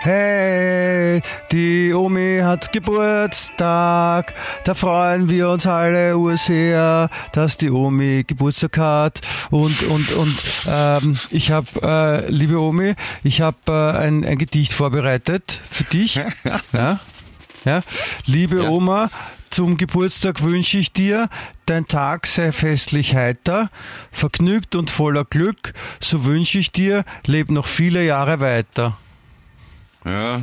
hey, die Omi hat Geburtstag. Da freuen wir uns alle sehr, dass die Omi Geburtstag hat. Und, und, und ähm, ich habe, äh, liebe Omi, ich habe äh, ein, ein Gedicht vorbereitet für dich. Ja? Ja? Liebe Ja. Oma, zum Geburtstag wünsche ich dir, dein Tag sei festlich heiter, vergnügt und voller Glück. So wünsche ich dir, leb noch viele Jahre weiter. Ja,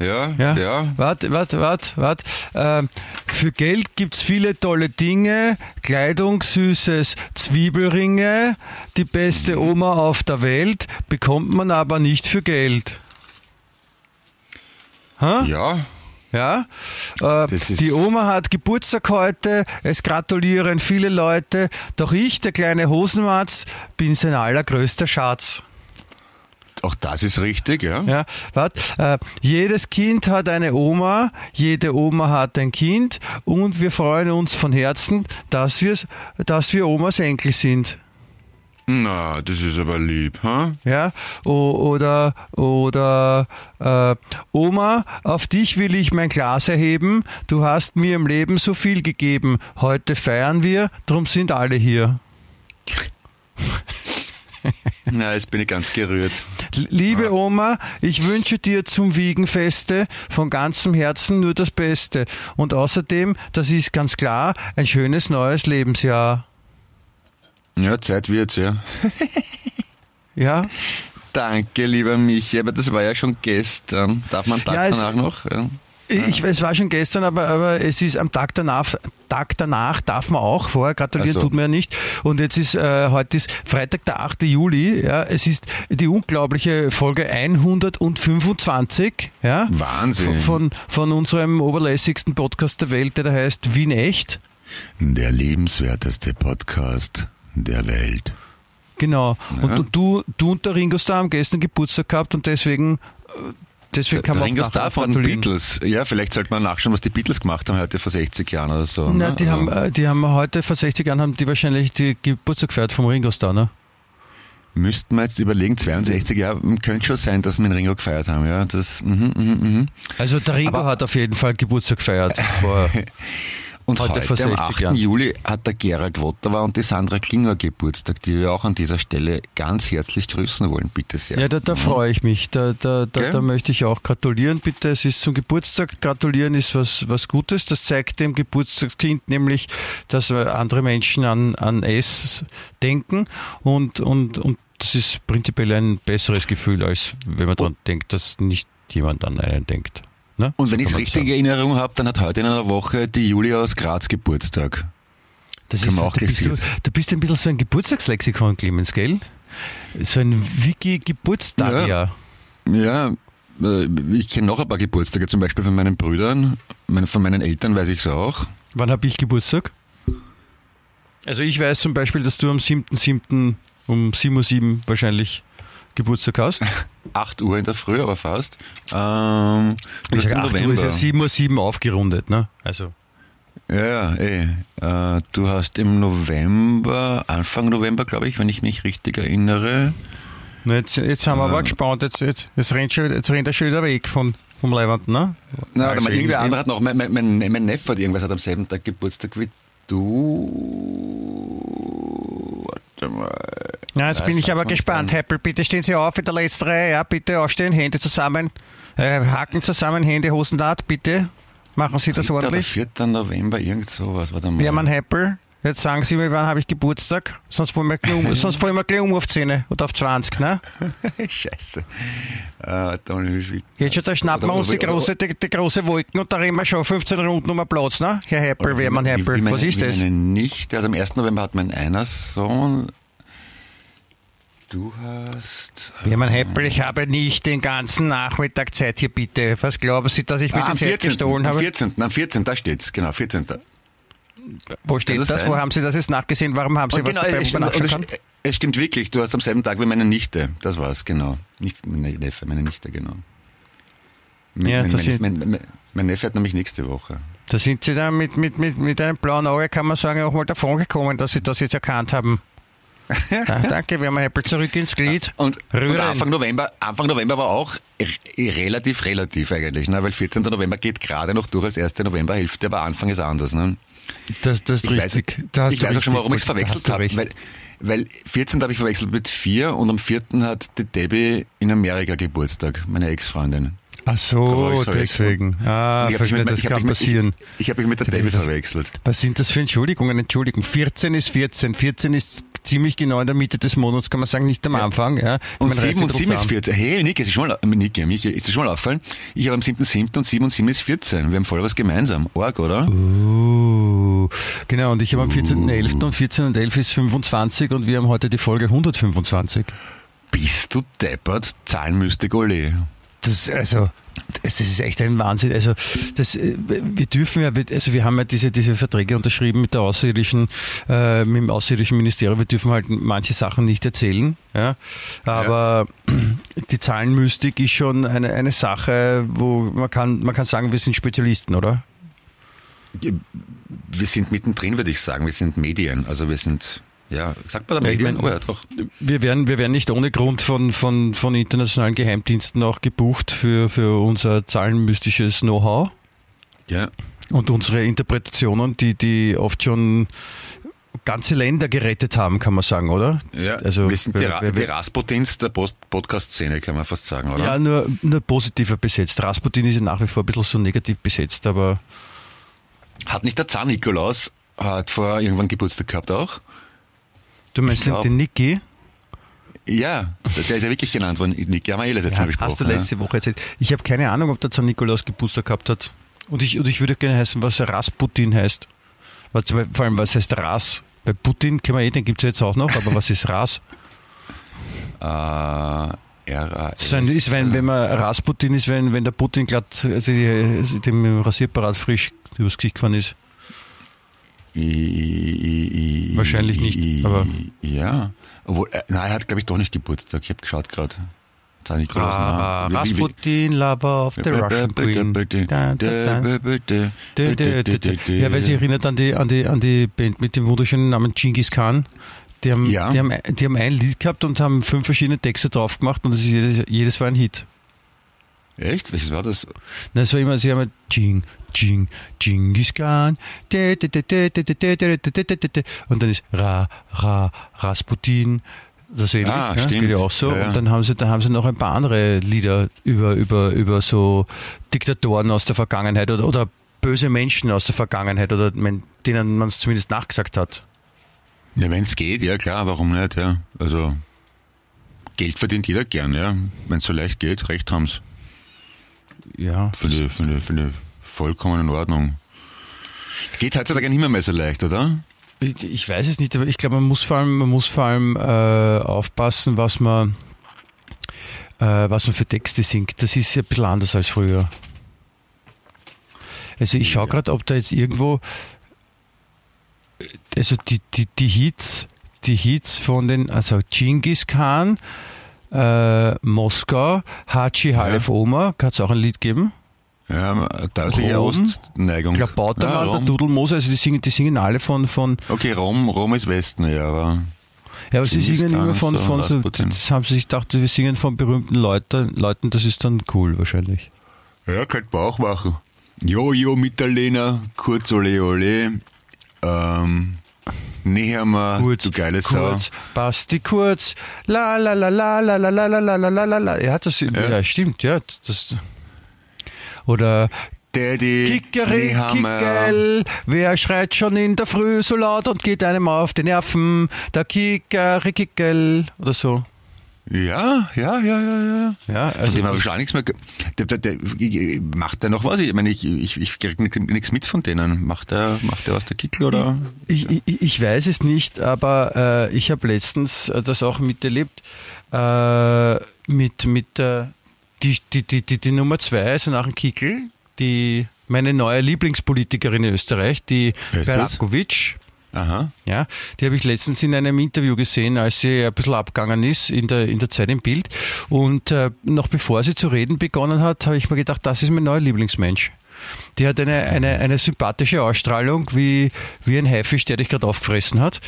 ja, Ja, ja. Warte, warte, warte, warte. Ähm, für Geld gibt's viele tolle Dinge. Kleidung, süßes Zwiebelringe. Die beste Oma auf der Welt bekommt man aber nicht für Geld. Ha? Ja, Ja, äh, die Oma hat Geburtstag heute, es gratulieren viele Leute, doch ich, der kleine Hosenmatz, bin sein allergrößter Schatz. Auch das ist richtig, ja. Ja, warte, äh, jedes Kind hat eine Oma, jede Oma hat ein Kind und wir freuen uns von Herzen, dass, wir's, dass wir Omas Enkel sind. Na, das ist aber lieb, ha? Ja, o, oder, oder äh, Oma, auf dich will ich mein Glas erheben. Du hast mir im Leben so viel gegeben. Heute feiern wir, drum sind alle hier. Na, jetzt bin ich ganz gerührt. Liebe Oma, ich wünsche dir zum Wiegenfeste von ganzem Herzen nur das Beste. Und außerdem, das ist ganz klar, ein schönes neues Lebensjahr. Ja, Zeit wird's, ja. Ja, Danke, lieber Michi, aber das war ja schon gestern. Darf man Tag Ja, danach noch? Ja. Ich, es war schon gestern, aber, aber es ist am Tag danach, Tag danach darf man auch, vorher gratulieren so. tut man ja nicht. Und jetzt ist, äh, heute ist Freitag, der 8. Juli, ja, es ist die unglaubliche Folge 125, ja. Wahnsinn. Von, von unserem oberlässigsten Podcast der Welt, der da heißt Wien Echt. Der lebenswerteste Podcast der Welt. Genau. Und, Ja. und du, du und der Ringo Starr haben gestern Geburtstag gehabt und deswegen, äh, deswegen kann man Ringo Starr nachher von. Beatles. Ja, vielleicht sollte man nachschauen, was die Beatles gemacht haben heute vor 60 Jahren oder so. Na, ne? die, Also- haben, äh, die haben heute vor 60 Jahren haben die wahrscheinlich die Geburtstag gefeiert vom Ringo Starr, ne? Müssten wir jetzt überlegen, 62 Jahre, könnte schon sein, dass wir den Ringo gefeiert haben, ja. Das, mhm, mhm, mhm. Also der Ringo Aber- hat auf jeden Fall Geburtstag gefeiert. Und Heute heute, am 60 8. Jahren. Juli hat der Gerald Wotterwa und die Sandra Klinger Geburtstag, die wir auch an dieser Stelle ganz herzlich grüßen wollen, bitte sehr. ja, da, da freue ich mich. Da, da, da, Gell? da möchte ich auch gratulieren. Bitte, es ist zum Geburtstag. Gratulieren ist was, was Gutes. Das zeigt dem Geburtstagskind nämlich, dass andere Menschen an, an es denken und, und, und das ist prinzipiell ein besseres Gefühl, als wenn man daran denkt, dass nicht jemand an einen denkt. Ne? Und So wenn ich es richtig in Erinnerung habe, dann hat heute in einer Woche die Julia aus Graz Geburtstag. Das ist, auch du, bist du, du bist ein bisschen so ein Geburtstagslexikon, Clemens, gell? So ein Wiki-Geburtstag, ja. Ja, äh, ich kenne noch ein paar Geburtstage, zum Beispiel von meinen Brüdern, von meinen Eltern weiß ich es auch. Wann habe ich Geburtstag? Also ich weiß zum Beispiel, dass du am 7.7. um 7.07 Uhr wahrscheinlich Geburtstag hast. 8 Uhr in der Früh, aber fast. Ähm, Ich hast sag, im 8 Uhr ist ja 7.07 Uhr aufgerundet, ne? Also. Ja, ja, eh. Äh, du hast im November, Anfang November, glaube ich, wenn ich mich richtig erinnere. Na, jetzt, jetzt haben wir aber Ja. gespannt, jetzt, jetzt, jetzt, rennt schon, jetzt rennt er schon wieder weg von, vom Leibwand, ne? Na, Also aber irgendwer in- andere hat noch, mein, mein, mein, mein Neffe hat irgendwas hat am selben Tag Geburtstag wie du. Warte mal. Ja, jetzt bin ich aber gespannt. Heppel, bitte stehen Sie auf in der letzten Reihe. Ja, bitte aufstehen, Hände zusammen, äh, Haken zusammen, Hände, Hosenlad, bitte. Machen Sie das ordentlich. 4. November, irgend sowas. Warte mal. Mein Heppel, jetzt sagen Sie mir, wann habe ich Geburtstag? Sonst fallen wir gleich um, sonst fallen wir gleich um auf 10 oder auf 20, ne? Scheiße. Äh, Geht schon, da schnappen wir uns die große, die, die große Wolken und da reden wir schon 15 Runden um einen Platz, ne? Herr Heppel, wer Wie- Heppel? wie meine- Was ist das? Meine Nichte, also am 1. November hat mein einer Sohn. Du hast. Wer mein Heppel, ich habe nicht den ganzen Nachmittag Zeit hier, bitte. Was glauben Sie, dass ich mir Ah, die am Zeit 14. gestohlen Am habe? 14. Am 14. Da steht's, genau, 14. Wo steht das das? Wo haben Sie das jetzt nachgesehen? Warum haben Sie Und was genau, dabei, es, stimmt, nachschauen es, es stimmt wirklich, du hast am selben Tag wie meine Nichte. Das war's, genau. Nicht meine Neffe, meine Nichte, genau. Mein, Ja, mein, das mein, mein, mein, Neffe hat nämlich nächste Woche. Da sind Sie dann mit, mit, mit, mit einem blauen Auge, kann man sagen, auch mal davon gekommen, dass Sie das jetzt erkannt haben. ja, danke, wir haben Apple zurück ins Glied. Und, und. Anfang November, Anfang November war auch r- relativ, relativ eigentlich, ne? weil 14. November geht gerade noch durch als 1. Novemberhälfte, aber Anfang ist anders. Ne? Das, das ist Ich weiß, richtig. Da hast ich weiß auch schon, warum ich es da verwechselt habe. Weil, weil 14. habe ich verwechselt mit 4 und am 4. hat die Debbie in Amerika Geburtstag, meine Ex-Freundin. Ach so, deswegen. Ah, ich mich verstehe, das kann mich passieren. Ich, ich habe mich mit der was- verwechselt. Was sind das für Entschuldigungen? Entschuldigung, 14 ist 14. 14 ist ziemlich genau in der Mitte des Monats, kann man sagen, nicht am Anfang. Ja. Und mein, reiß 7 dich und 7 ist zusammen. 14. Hey, Nick, ist schon mal, Nick, Michi, ist das schon mal auffallen? Ich habe am 7.7. und 7 und 7 ist 14. Wir haben voll was gemeinsam. Org, oder? Uh, genau, und ich habe am 14.11. und 14 und 11 ist 25 und wir haben heute die Folge 125. Bist du deppert? Zahlenmystik, ole. Das, also, das ist echt ein Wahnsinn. Also, das, äh, wir dürfen ja, also wir haben ja diese, diese Verträge unterschrieben mit der außerirdischen, äh, mit dem außerirdischen Ministerium. Wir dürfen halt manche Sachen nicht erzählen. Ja? Aber die Zahlenmystik ist schon eine, eine Sache, wo man kann, man kann sagen, wir sind Spezialisten, oder? Wir sind mittendrin, würde ich sagen. Wir sind Medien. Also wir sind, ja, sagt man da Ja, ich Medien? mein- oh, ja, doch. Wir werden, wir werden nicht ohne Grund von, von, von internationalen Geheimdiensten auch gebucht für, für unser zahlenmystisches Know-how. Ja. Und unsere Interpretationen, die, die oft schon ganze Länder gerettet haben, kann man sagen, oder? Ja, Also, wir sind die, Ra die Rasputins der Podcast-Szene, kann man fast sagen, oder? Ja, nur, nur positiver besetzt. Rasputin ist ja nach wie vor ein bisschen so negativ besetzt, aber Hat nicht der Zahn Nikolaus hat vor irgendwann Geburtstag gehabt auch? Du meinst glaub- den Niki? Ja, der ist ja wirklich genannt worden. Nick, haben wir eh letztes Mal besprochen. hast du letzte Woche erzählt. Ich habe keine Ahnung, ob der San Nikolaus Geburtstag gehabt hat. Und ich, und ich würde gerne heißen, was Rasputin heißt. Was, vor allem, was heißt Ras? Bei Putin kennen wir eh, den gibt es jetzt auch noch, aber was ist Ras? ja. Äh, RAS. Ist, wenn, wenn man Rasputin ist, wenn, wenn der Putin glatt also also dem Rasierparat frisch übers Gesicht gefahren ist. Wahrscheinlich nicht, aber- Ja. Obwohl, äh, nein, er hat, glaube ich, doch nicht Geburtstag. Ich habe geschaut gerade. Wie- Rasputin, Lover of the Russian Queen. Ja, weil sie erinnert an die, an die, an die Band mit dem wunderschönen Namen Genghis Khan. Die haben, Ja. die, haben, die haben ein Lied gehabt und haben fünf verschiedene Texte drauf gemacht und das ist jedes, jedes war ein Hit. Echt? Welches war das? Na, es war immer, sie haben Jing, Jing, Jingis Khan. Und dann ist Ra, Ra, Rasputin. Das ähnlich, ah, ja, stimmt. geht ja auch so. Ja, ja. Und dann haben sie, dann haben sie noch ein paar andere Lieder über, über, über so Diktatoren aus der Vergangenheit oder, oder böse Menschen aus der Vergangenheit oder denen man es zumindest nachgesagt hat. Ja, wenn es geht, ja klar, warum nicht, ja. Also Geld verdient jeder gern, ja. Wenn es so leicht geht, recht haben's. Ja. Finde ich, finde, finde vollkommen in Ordnung. Geht heutzutage nicht mehr, mehr so leicht, oder? Ich, ich weiß es nicht, aber ich glaube, man muss vor allem, man muss vor allem äh, aufpassen, was man, äh, was man für Texte singt. Das ist ja ein bisschen anders als früher. Also ich schaue gerade, ob da jetzt irgendwo, also die, die, die Hits, die Hits von den, also Genghis Khan, äh, Moskau, Hachi Halef Oma, kann es auch ein Lied geben? Ja, deutliche Rom? Ostneigung. Klabautermann, ja, der. Dudelmoser, also die singen, die singen alle von, von Okay, Rom, Rom ist Westen, ja, aber Ja, aber sie singen immer ist von, so von so, das haben sie sich gedacht, wir singen von berühmten Leuten, Leuten, das ist dann cool wahrscheinlich. ja, könnte man auch machen. Jojo Mitterlehner, kurz ole ole. Ähm, näher mal, du geile Sau. kurz, Basti kurz, la la la la la la la la la la la la la. Ja, das ja. stimmt, ja. Das, oder Daddy, Nehammer. Kickel, wer schreit schon in der Früh so laut und geht einem auf die Nerven? Der Kickery, Kickel oder so. Ja, ja, ja, ja, ja. Ja, Von also dem habe ich schon nichts mehr. Der, der, der, macht der noch was? Ich meine, ich, ich, ich kriege nichts mit von denen. Macht der, macht der was der Kickel oder? Ich, ich, ich weiß es nicht, aber äh, ich habe letztens äh, das auch miterlebt äh, mit, mit der die, die, die, die, die Nummer zwei, also nach dem Kickel, die meine neue Lieblingspolitikerin in Österreich, die? Belakovic. Aha. Ja, die habe ich letztens in einem Interview gesehen, als sie ein bisschen abgegangen ist in der, in der Zeit im Bild. Und äh, noch bevor sie zu reden begonnen hat, habe ich mir gedacht, das ist mein neuer Lieblingsmensch. Die hat eine, eine, eine sympathische Ausstrahlung, wie, wie ein Haifisch, der dich gerade aufgefressen hat.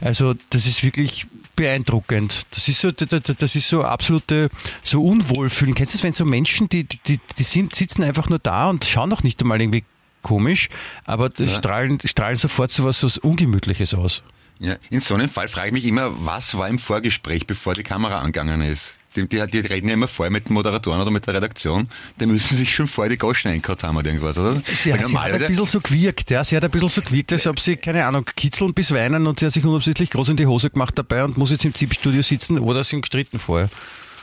Also das ist wirklich beeindruckend. Das ist so, das ist so absolute, so Unwohlfühlen. Kennst du das, wenn so Menschen, die, die, die sind, sitzen einfach nur da und schauen noch nicht einmal irgendwie komisch, aber das ja. strahlen, strahlen sofort so was, was Ungemütliches aus. Ja, in so einem Fall frage ich mich immer, was war im Vorgespräch, bevor die Kamera angegangen ist? Die, die, die reden ja immer vorher mit den Moderatoren oder mit der Redaktion. Die müssen sich schon vorher die Goschen eingehauen haben oder irgendwas, oder? Sie, hat, sie hat ein bisschen so gewirkt, ja. Sie hat ein bisschen so gewirkt, als ob sie, keine Ahnung, kitzeln bis weinen und sie hat sich unabsichtlich groß in die Hose gemacht dabei und muss jetzt im ZIP-Studio sitzen oder sind gestritten vorher.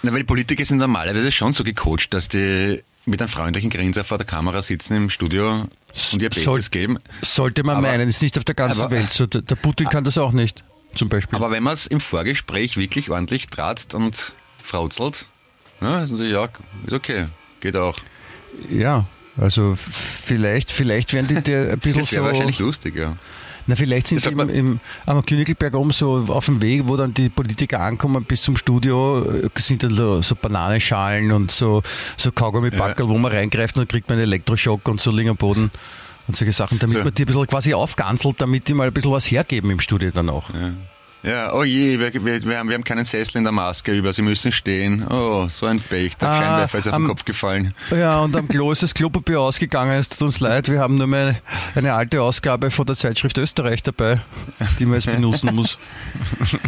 Na, weil Politiker sind normalerweise schon so gecoacht, dass die mit einem freundlichen Grinser vor der Kamera sitzen im Studio und ihr Bestes Soll, geben. Sollte man aber, meinen, ist nicht auf der ganzen aber, Welt so. Der, der Putin kann das auch nicht, zum Beispiel. Aber wenn man es im Vorgespräch wirklich ordentlich tratzt und frauzelt, ja, ist natürlich auch, ist okay, geht auch. Ja, also vielleicht, vielleicht werden die dir ein bisschen das so... wahrscheinlich lustig, ja. Na, vielleicht sind sie im, im, am Königelberg oben so auf dem Weg, wo dann die Politiker ankommen bis zum Studio, äh, sind dann so, so Bananenschalen und so, so Kaugummi-Backel, ja. wo man reingreift und dann kriegt man einen Elektroschock und so liegen am Boden und solche Sachen, damit so. man die ein bisschen quasi aufganzelt, damit die mal ein bisschen was hergeben im Studio dann auch. Ja. Ja, oh je, wir, wir, wir, haben, wir haben keinen Sessel in der Maske über, sie müssen stehen. Oh, so ein Pech, der ah, Scheinwerfer ist auf am, den Kopf gefallen. Ja, und am Klo ist das Klopapier ausgegangen, es tut uns leid, wir haben nur mehr eine alte Ausgabe von der Zeitschrift Österreich dabei, die man jetzt benutzen muss.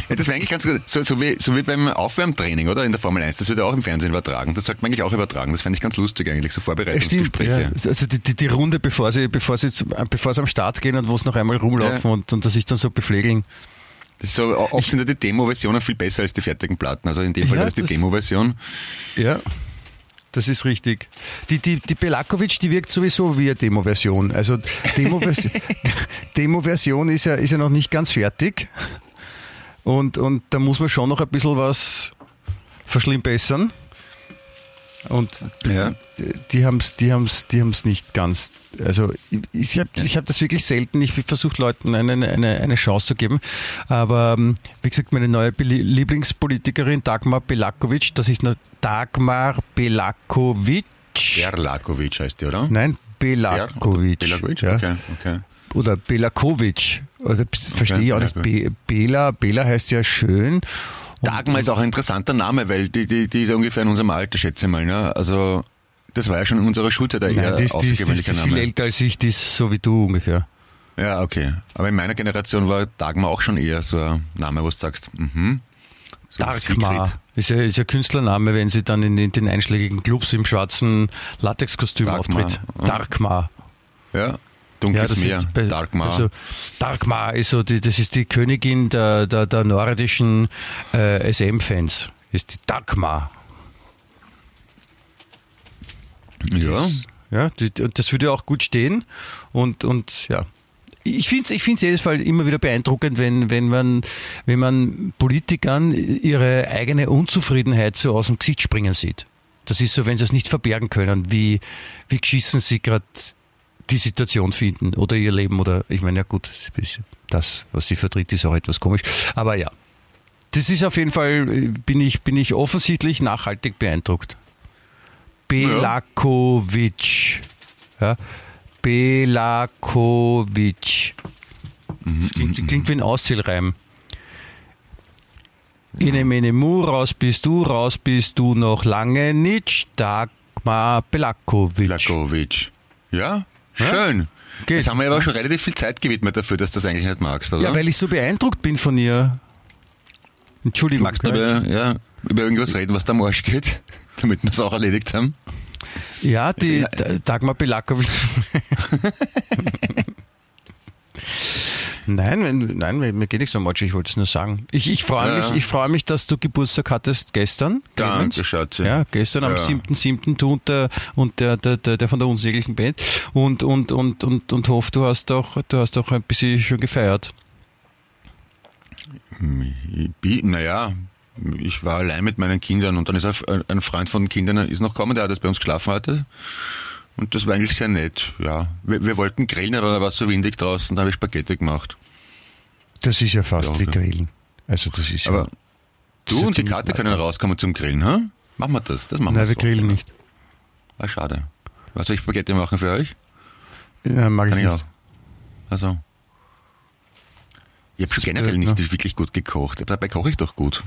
Ja, das wäre eigentlich ganz gut, so, so, wie, so wie beim Aufwärmtraining, oder? In der Formel 1, das wird ja auch im Fernsehen übertragen. Das sollte man eigentlich auch übertragen, das fände ich ganz lustig eigentlich, so Vorbereitungsgespräche. Stimmt, ja. Also die, die, die, Runde, bevor sie, bevor sie, bevor sie am Start gehen und wo es noch einmal rumlaufen ja. und, und das sich dann so beflegeln. So, oft sind ja die Demo-Versionen viel besser als die fertigen Platten. Also in dem Fall ja, ist die Demo-Version. Ja. Das ist richtig. Die, die, die Belakovic, die wirkt sowieso wie eine Demo-Version. Also Demo-Version Demo ist, ja, ist ja noch nicht ganz fertig. Und, und da muss man schon noch ein bisschen was verschlimmbessern. Und ja. die, die haben es die haben's, die haben's nicht ganz also ich habe ich hab das wirklich selten. Ich versuche Leuten eine, eine, eine Chance zu geben. Aber ähm, wie gesagt, meine neue Lieblingspolitikerin Dagmar Belakovic, dass ich nur Dagmar Belakovic. Berlakovic heißt die, oder? Nein, Belakovic. Belakovic, ja. okay, okay. Oder Belakovic. Oder, verstehe okay, ich auch nicht. Be Bela, Bela heißt ja schön. Dagmar ist auch ein interessanter Name, weil die, die, die ist ungefähr in unserem Alter, schätze ich mal. Ne? Also das war ja schon in unserer Schulzeit ein eher die ist, die ist viel älter als ich, die ist so wie du ungefähr. Ja, okay. Aber in meiner Generation war Dagmar auch schon eher so ein Name, wo du sagst, mhm. So Dagmar ist ja, ist ja Künstlername, wenn sie dann in, in den einschlägigen Clubs im schwarzen Latexkostüm auftritt. Dagmar. Ja, dunkles ja, Meer, bei, Darkmar. Also, Darkmar ist so die, das ist die Königin der, der, der nordischen äh, SM-Fans. Ist die Dagmar. Ja. Ja, die, das würde auch gut stehen. Und, und ja, ich finde es ich find's jedes Fall immer wieder beeindruckend, wenn, wenn, man, wenn man Politikern ihre eigene Unzufriedenheit so aus dem Gesicht springen sieht. Das ist so, wenn sie es nicht verbergen können, wie, wie geschissen sie gerade die Situation finden oder ihr Leben oder ich meine, ja gut, das, was sie vertritt, ist auch etwas komisch. Aber ja, das ist auf jeden Fall, bin ich, bin ich offensichtlich nachhaltig beeindruckt. Belakovic. Ja. Belakovic. Das klingt, klingt wie ein Auszählreim. In mene mu, raus bist du, raus bist du noch lange nicht. Dagmar Belakovic. Belakovic. Ja, schön. Ja? Jetzt haben wir aber schon relativ viel Zeit gewidmet dafür, dass du das eigentlich nicht magst, oder? Ja, weil ich so beeindruckt bin von ihr. Entschuldigung. Magst du über, ja, über irgendwas reden, was da am Arsch geht? damit wir es auch erledigt haben? Ja, die also, Dagmar Belakovic. Nein, nein, mir geht nichts so much, ich wollte es nur sagen. Ich, ich freue ja. mich, ich freue mich, dass du Geburtstag hattest gestern. Danke, Schatze. Ja, gestern am ja. 7.7. du und der, und der, der, der, der von der unsäglichen Band und, und, und, und, und hoffe, du hast auch, du hast auch ein bisschen schon gefeiert. Naja, ich war allein mit meinen Kindern und dann ist ein Freund von den Kindern ist noch gekommen, der hat jetzt bei uns geschlafen heute. Und das war eigentlich sehr nett, ja. Wir, wir wollten grillen, aber da war es so windig draußen, da habe ich Spaghetti gemacht. Das ist ja fast Ja, wie. Grillen. Also das ist Aber ja. du und die Karte können ja. rauskommen zum Grillen, ha? Machen wir das, das machen Nein, wir wir so. grillen nicht. Ah, schade. Was soll ich Spaghetti machen für euch? Ja, mag ich Kann ich nicht. auch. Also. Ich habe schon generell nicht wirklich gut gekocht. Dabei koche ich doch gut.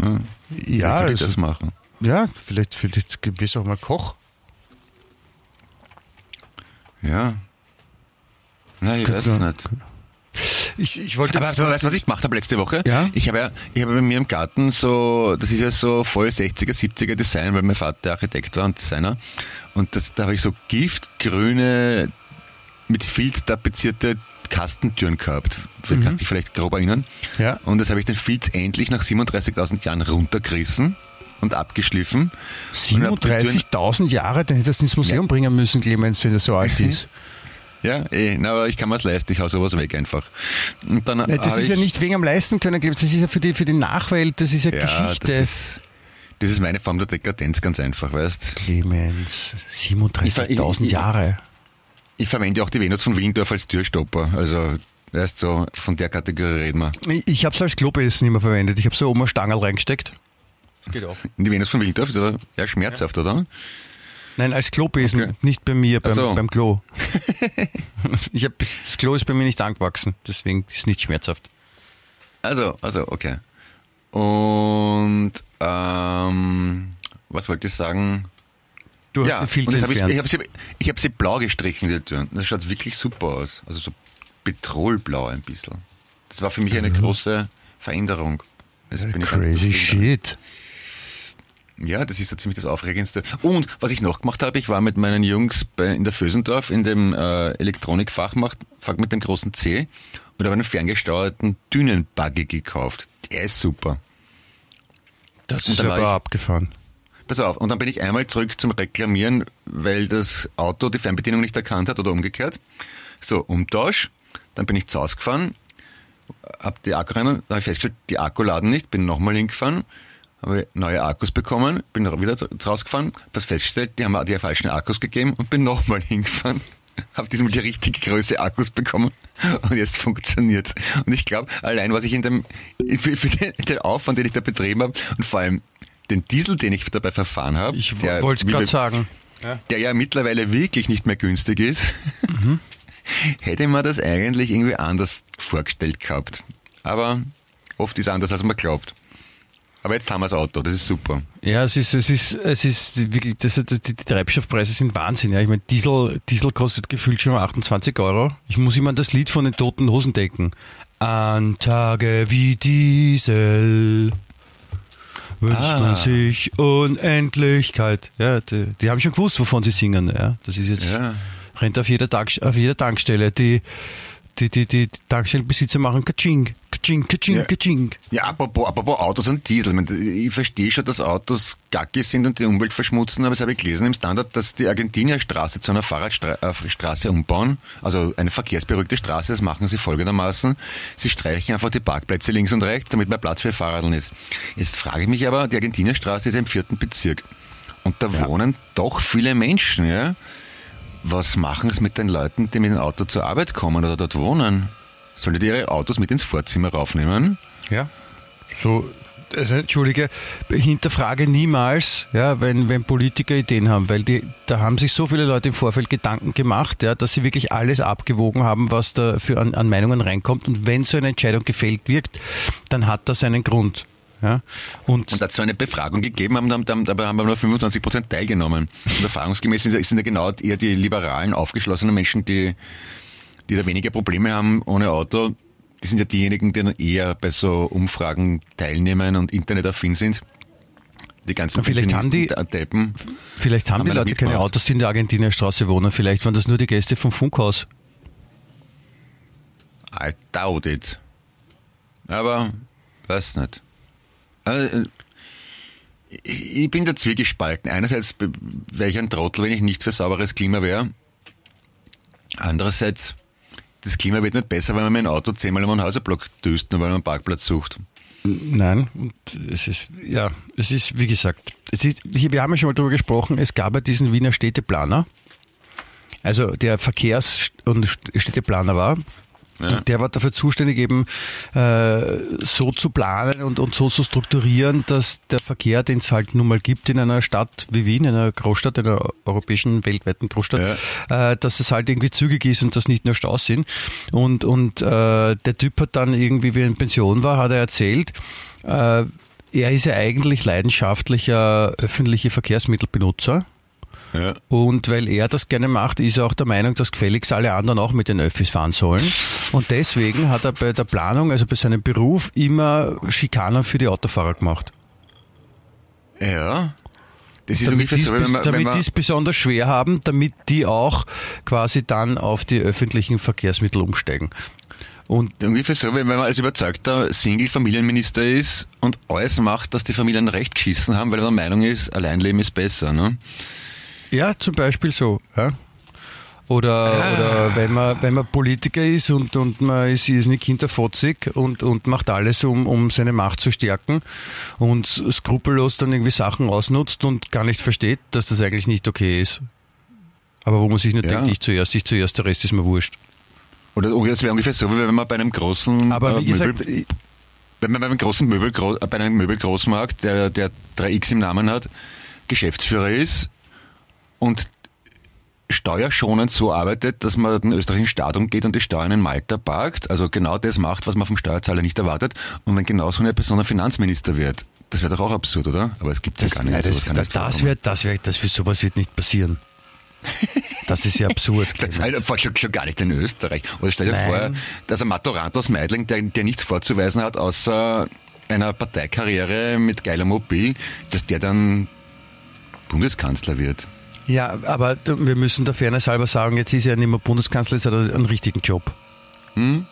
Ja, Ja, ich also, das machen. ja, vielleicht, vielleicht wirst du auch mal Koch. Ja. Na, ich weiß es nicht. Ich, ich wollte. Aber weißt du, was ich gemacht habe letzte Woche? Ja? Ich habe ja, ich habe bei mir im Garten so, das ist ja so voll 60er, 70er Design, weil mein Vater Architekt war und Designer. Und das, da habe ich so giftgrüne, mit Filz tapezierte Kastentüren gehabt. Du Mhm. kannst dich vielleicht grob erinnern. Ja. Und das habe ich den Filz endlich nach 37.000 Jahren runtergerissen und abgeschliffen. Und hab die Türen- 37.000 Jahre, dann hättest du ins Museum Ja. bringen müssen, Clemens, wenn das so alt ist. Ja, eh, na, aber ich kann mir's leisten, ich hau sowas weg einfach. Und dann Nein, das ist ja ich- nicht wegen am Leisten können, Clemens, das ist ja für die, für die Nachwelt, das ist ja, Ja, Geschichte. das ist, das ist meine Form der Dekadenz, ganz einfach, weißt Clemens, Ich 37.000 ver- ich- Jahre. Ich verwende auch die Venus von Willendorf als Türstopper, also, weißt so, von der Kategorie reden wir. Ich, ich habe es als Klobessen immer verwendet. Ich habe so oben eine Stangerl reingesteckt. Geht auch. Die Venus von Willendorf ist aber eher schmerzhaft, oder? Nein, als Klobesen, Okay. nicht bei mir, beim, so. beim Klo. ich hab, das Klo ist bei mir nicht angewachsen, deswegen ist es nicht schmerzhaft. Also, also, okay. Und, ähm, was wollte ich sagen? Du ja, hast viel und zu hab ich, ich habe sie, ich hab sie blau gestrichen, die Türen. Das schaut wirklich super aus. Also so petrolblau ein bisschen. Das war für mich eine große Veränderung. Jetzt bin ich. Crazy shit. Ja, das ist so ziemlich das Aufregendste. Und was ich noch gemacht habe, ich war mit meinen Jungs bei, in der Fösendorf in dem äh, Elektronikfachmarkt Fach mit dem großen C und habe einen ferngesteuerten Dünenbuggy gekauft. Der ist super. Das ist dann aber ich- abgefahren. Pass auf, und dann bin ich einmal zurück zum Reklamieren, weil das Auto die Fernbedienung nicht erkannt hat oder umgekehrt. So, Umtausch. Dann bin ich zu Hause gefahren, hab die Akku rein, da habe ich festgestellt, die Akku laden nicht, bin nochmal hingefahren, habe neue Akkus bekommen, bin wieder zu- rausgefahren, hab festgestellt, die haben die falschen Akkus gegeben und bin nochmal hingefahren. Habe diesmal die richtige Größe Akkus bekommen und jetzt funktioniert's. Und ich glaube, allein was ich in dem, für, für den, den Aufwand, den ich da betrieben habe und vor allem den Diesel, den ich dabei verfahren habe, Ich der, wollte gerade sagen. der ja mittlerweile wirklich nicht mehr günstig ist, hätte man das eigentlich irgendwie anders vorgestellt gehabt. Aber oft ist anders, als man glaubt. Aber jetzt haben wir das Auto, das ist super. Ja, es ist, es ist, es ist wirklich, das, die, die Treibstoffpreise sind Wahnsinn. Ja. Ich meine, Diesel, Diesel kostet gefühlt schon 28 Euro. Ich muss immer an das Lied von den toten Hosen denken. An Tage wie Diesel wünscht Ah. man sich Unendlichkeit. Ja, die, die haben schon gewusst, wovon sie singen. Ja. Das ist jetzt, Ja. rennt auf jeder, Tank, auf jeder Tankstelle. Die, die, die, die Tankstellenbesitzer machen Kaching, Kaching, Kaching, Ja. Kaching. Ja, apropos, apropos Autos und Diesel. Ich, verstehe schon, dass Autos gacki sind und die Umwelt verschmutzen, aber das habe ich gelesen im Standard, dass die Argentinierstraße zu einer Fahrradstraße umbauen, also eine verkehrsberuhigte Straße, das machen sie folgendermaßen. Sie streichen einfach die Parkplätze links und rechts, damit mehr Platz für Fahrradeln ist. Jetzt frage ich mich aber, die Argentinierstraße ist im vierten Bezirk. Und da wohnen doch viele Menschen, ja? Was machen es mit den Leuten, die mit dem Auto zur Arbeit kommen oder dort wohnen? Sollen die ihre Autos mit ins Vorzimmer raufnehmen? Ja. So, also, entschuldige, hinterfrage niemals, ja, wenn, wenn Politiker Ideen haben, weil die, da haben sich so viele Leute im Vorfeld Gedanken gemacht, ja, dass sie wirklich alles abgewogen haben, was da für an, an Meinungen reinkommt. Und wenn so eine Entscheidung gefällt wird, dann hat das einen Grund. Ja. Und, Und da hat so eine Befragung gegeben, haben, haben, haben, dabei haben wir nur 25 Prozent teilgenommen. Und erfahrungsgemäß sind, sind ja genau eher die liberalen, aufgeschlossenen Menschen, die, die da weniger Probleme haben ohne Auto. Die sind ja diejenigen, die dann eher bei so Umfragen teilnehmen und internetaffin sind. Die ganzen Vielleicht haben die- Deppen. vielleicht haben Haben die Leute keine? Autos, die in der Argentinierstraße wohnen. Vielleicht waren das nur die Gäste vom Funkhaus. I doubt it. Aber, weiß nicht. Also, ich ich bin da zwiegespalten. Einerseits wäre ich ein Trottel, wenn ich nicht für sauberes Klima wäre. Andererseits, das Klima wird nicht besser, wenn man mit dem Auto zehnmal um einen Häuserblock düst, nur weil man einen Parkplatz sucht. Nein, und es ist, ja, es ist, wie gesagt, es ist, wir haben ja schon mal darüber gesprochen, es gab ja diesen Wiener Städteplaner, also der Verkehrs- und Städteplaner war, Ja. Der war dafür zuständig, eben äh, so zu planen und, und so zu strukturieren, dass der Verkehr, den es halt nun mal gibt in einer Stadt wie Wien, in einer Großstadt, in einer europäischen, weltweiten Großstadt, äh, dass es halt irgendwie zügig ist und dass nicht nur Staus sind. Und, und äh, der Typ hat dann irgendwie, wie er in Pension war, hat er erzählt, äh, er ist ja eigentlich leidenschaftlicher öffentliche Verkehrsmittelbenutzer. Ja. Und weil er das gerne macht, ist er auch der Meinung, dass gefälligst alle anderen auch mit den Öffis fahren sollen. Und deswegen hat er bei der Planung, also bei seinem Beruf, immer Schikanen für die Autofahrer gemacht. Ja. Das ist Damit die so, es besonders schwer haben, damit die auch quasi dann auf die öffentlichen Verkehrsmittel umsteigen. Und ungefähr so, wenn man als überzeugter Single-Familienminister ist und alles macht, dass die Familien recht geschissen haben, weil er der Meinung ist, Alleinleben ist besser. Ne? Ja, zum Beispiel so. Ja. Oder, oder wenn man wenn man Politiker ist und, und man ist, ist nicht hinterfotzig und, und macht alles, um, um seine Macht zu stärken und skrupellos dann irgendwie Sachen ausnutzt und gar nicht versteht, dass das eigentlich nicht okay ist. Aber wo man sich nur Ja. denkt, ich zuerst, ich zuerst, der Rest ist mir wurscht. Oder es wäre ungefähr so, wie wenn man bei einem großen Aber äh, wie gesagt, Möbel, wenn man bei einem großen Möbel, bei einem Möbelgroßmarkt, der, der 3X im Namen hat, Geschäftsführer ist und steuerschonend so arbeitet, dass man den österreichischen Staat umgeht und die Steuern in Malta parkt, also genau das macht, was man vom Steuerzahler nicht erwartet. Und wenn genau so eine Person ein Finanzminister wird, das wäre doch auch absurd, oder? Aber es gibt ja das, gar nicht. nein, das, das, das wird, das wird, das wird, sowas wird nicht passieren. Das ist ja absurd. Vor- schon, schon gar nicht in Österreich. Oder stell dir Nein. vor, dass ein Maturant aus Meidling, der, der nichts vorzuweisen hat, außer einer Parteikarriere mit geiler Mobil, dass der dann Bundeskanzler wird. Ja, aber wir müssen der Fairness halber sagen, jetzt ist er nicht mehr Bundeskanzler, jetzt hat er einen richtigen Job. Und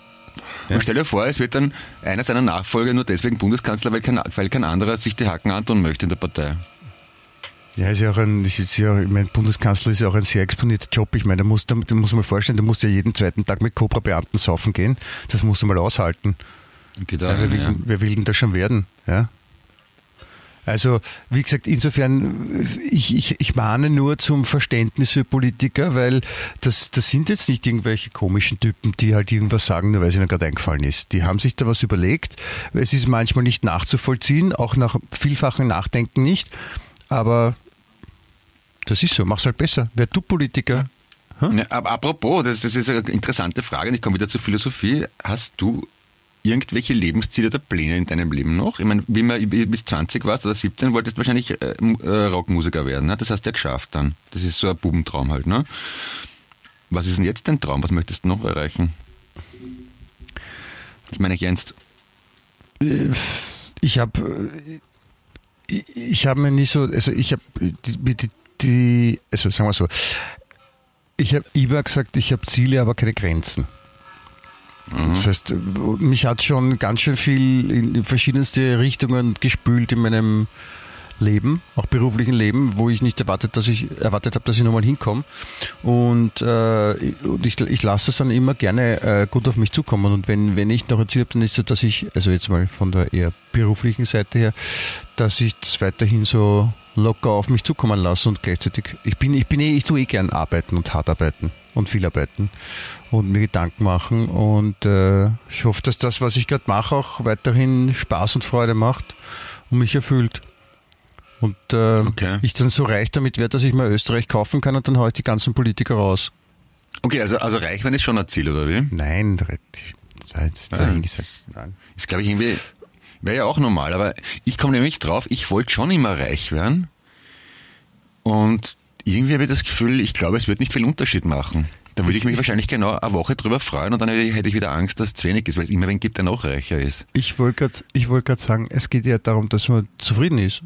stell dir vor, es wird dann einer seiner Nachfolger nur deswegen Bundeskanzler, weil kein, weil kein anderer sich die Hacken antun möchte in der Partei. Ja, ist ja auch ein, ist ja, ich meine, Bundeskanzler ist ja auch ein sehr exponierter Job. Ich meine, da muss, da, da muss man vorstellen, da muss ja jeden zweiten Tag mit Cobra-Beamten saufen gehen. Das musst du mal aushalten. Geht Ja, wer, will, ja. denn- wer will denn das schon werden? Ja. Also, wie gesagt, insofern, ich, ich, ich mahne nur zum Verständnis für Politiker, weil das, das sind jetzt nicht irgendwelche komischen Typen, die halt irgendwas sagen, nur weil es ihnen gerade eingefallen ist. Die haben sich da was überlegt. Es ist manchmal nicht nachzuvollziehen, auch nach vielfachem Nachdenken nicht. Aber das ist so, mach's halt besser. Wer du Politiker? Ja, aber apropos, das, das ist eine interessante Frage und ich komme wieder zur Philosophie. Hast du irgendwelche Lebensziele oder Pläne in deinem Leben noch? Ich meine, wie man bis 20 warst oder 17, wolltest du wahrscheinlich äh, äh, Rockmusiker werden. Ne? Das hast du ja geschafft dann. Das ist so ein Bubentraum halt. Ne? Was ist denn jetzt dein Traum? Was möchtest du noch erreichen? Das meine ich jetzt. Ich habe ich, ich habe mir nicht so, also ich habe die, die, die, also sagen wir so, ich habe immer gesagt, ich habe Ziele, aber keine Grenzen. Das heißt, mich hat schon ganz schön viel in verschiedenste Richtungen gespült in meinem Leben, auch beruflichen Leben, wo ich nicht erwartet, dass ich erwartet habe, dass ich nochmal hinkomme. Und, äh, und ich, ich lasse es dann immer gerne äh, gut auf mich zukommen. Und wenn, wenn ich noch ein Ziel habe, dann ist es, dass ich, also jetzt mal von der eher beruflichen Seite her, dass ich das weiterhin so locker auf mich zukommen lasse und gleichzeitig, ich bin, ich bin eh, ich tue eh gern arbeiten und hart arbeiten und viel arbeiten und mir Gedanken machen und äh, ich hoffe, dass das, was ich gerade mache, auch weiterhin Spaß und Freude macht und mich erfüllt. Und äh, Okay. ich dann so reich damit werde, dass ich mir Österreich kaufen kann und dann haue ich die ganzen Politiker raus. Okay, also, also reich werden ist schon ein Ziel, oder wie? Nein, das war jetzt dahingesagt. Nein. Ist, glaube ich, irgendwie, wäre ja auch normal, aber ich komme nämlich drauf, ich wollte schon immer reich werden. Und irgendwie habe ich das Gefühl, ich glaube, es wird nicht viel Unterschied machen. Da würde ich mich wahrscheinlich genau eine Woche drüber freuen und dann hätte ich, wieder Angst, dass es zu wenig ist, weil es immer wen gibt, der noch reicher ist. Ich wollte gerade ich wollt grad sagen, es geht ja darum, dass man zufrieden ist.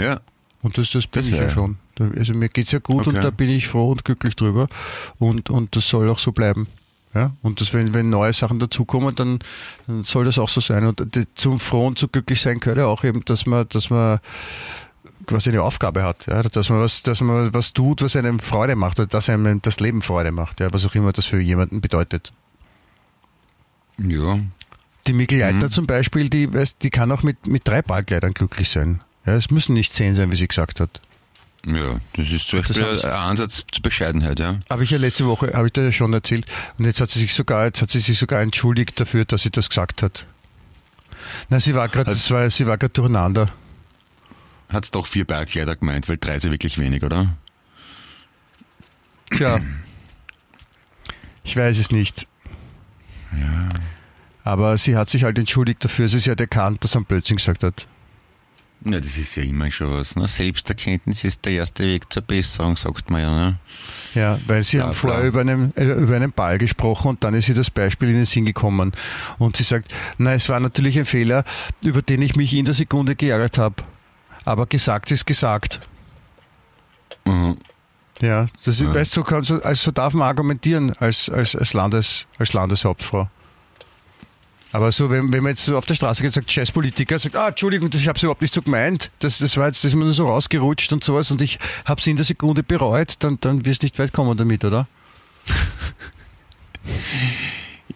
Ja. Und das, das bin Das ich ja schon. Also mir geht's ja gut Okay. und da bin ich froh und glücklich drüber. Und, und das soll auch so bleiben. Ja? Und das, wenn, wenn neue Sachen dazukommen, dann, dann soll das auch so sein. Und d- zum froh und zu glücklich sein gehört ja auch eben, dass man, dass man quasi eine Aufgabe hat, ja? dass man was, dass man was tut, was einem Freude macht oder dass einem das Leben Freude macht, ja? was auch immer das für jemanden bedeutet. Ja. Die Mikkel Leitner Mhm. zum Beispiel, die, weißt, die kann auch mit, mit drei Ballkleidern glücklich sein. Ja, es müssen nicht zehn sein, wie sie gesagt hat. Ja, das ist zum Beispiel ein Ansatz zur Bescheidenheit, ja. Habe ich ja letzte Woche, habe ich dir ja schon erzählt. Und jetzt hat sie sich sogar, jetzt hat sie sich sogar entschuldigt dafür, dass sie das gesagt hat. Na, sie war gerade, das war, sie war gerade durcheinander. Hat doch vier Bergkleider gemeint, weil drei ja wirklich wenig, oder? Tja. Ich weiß es nicht. Aber sie hat sich halt entschuldigt dafür. Sie hat erkannt, dass er einen Blödsinn gesagt hat. Ja, das ist ja immer schon was. Ne? Selbsterkenntnis ist der erste Weg zur Besserung, sagt man ja. Ne? Ja, weil sie Ja, haben vorher über einen, äh, über einen Ball gesprochen und dann ist ihr das Beispiel in den Sinn gekommen. Und sie sagt, na, es war natürlich ein Fehler, über den ich mich in der Sekunde geärgert habe. Aber gesagt ist gesagt. Mhm. Ja, das ist, Ja. weißt du, so also so darf man argumentieren als, als, als, Landes, als Landeshauptfrau. Aber so, wenn, wenn man jetzt so auf der Straße geht und sagt, scheiß Politiker, sagt, ah, Entschuldigung, das, ich habe es überhaupt nicht so gemeint, das, das war jetzt, das ist mir nur so rausgerutscht und sowas und ich habe es in der Sekunde bereut, dann, dann wirst du nicht weit kommen damit, oder?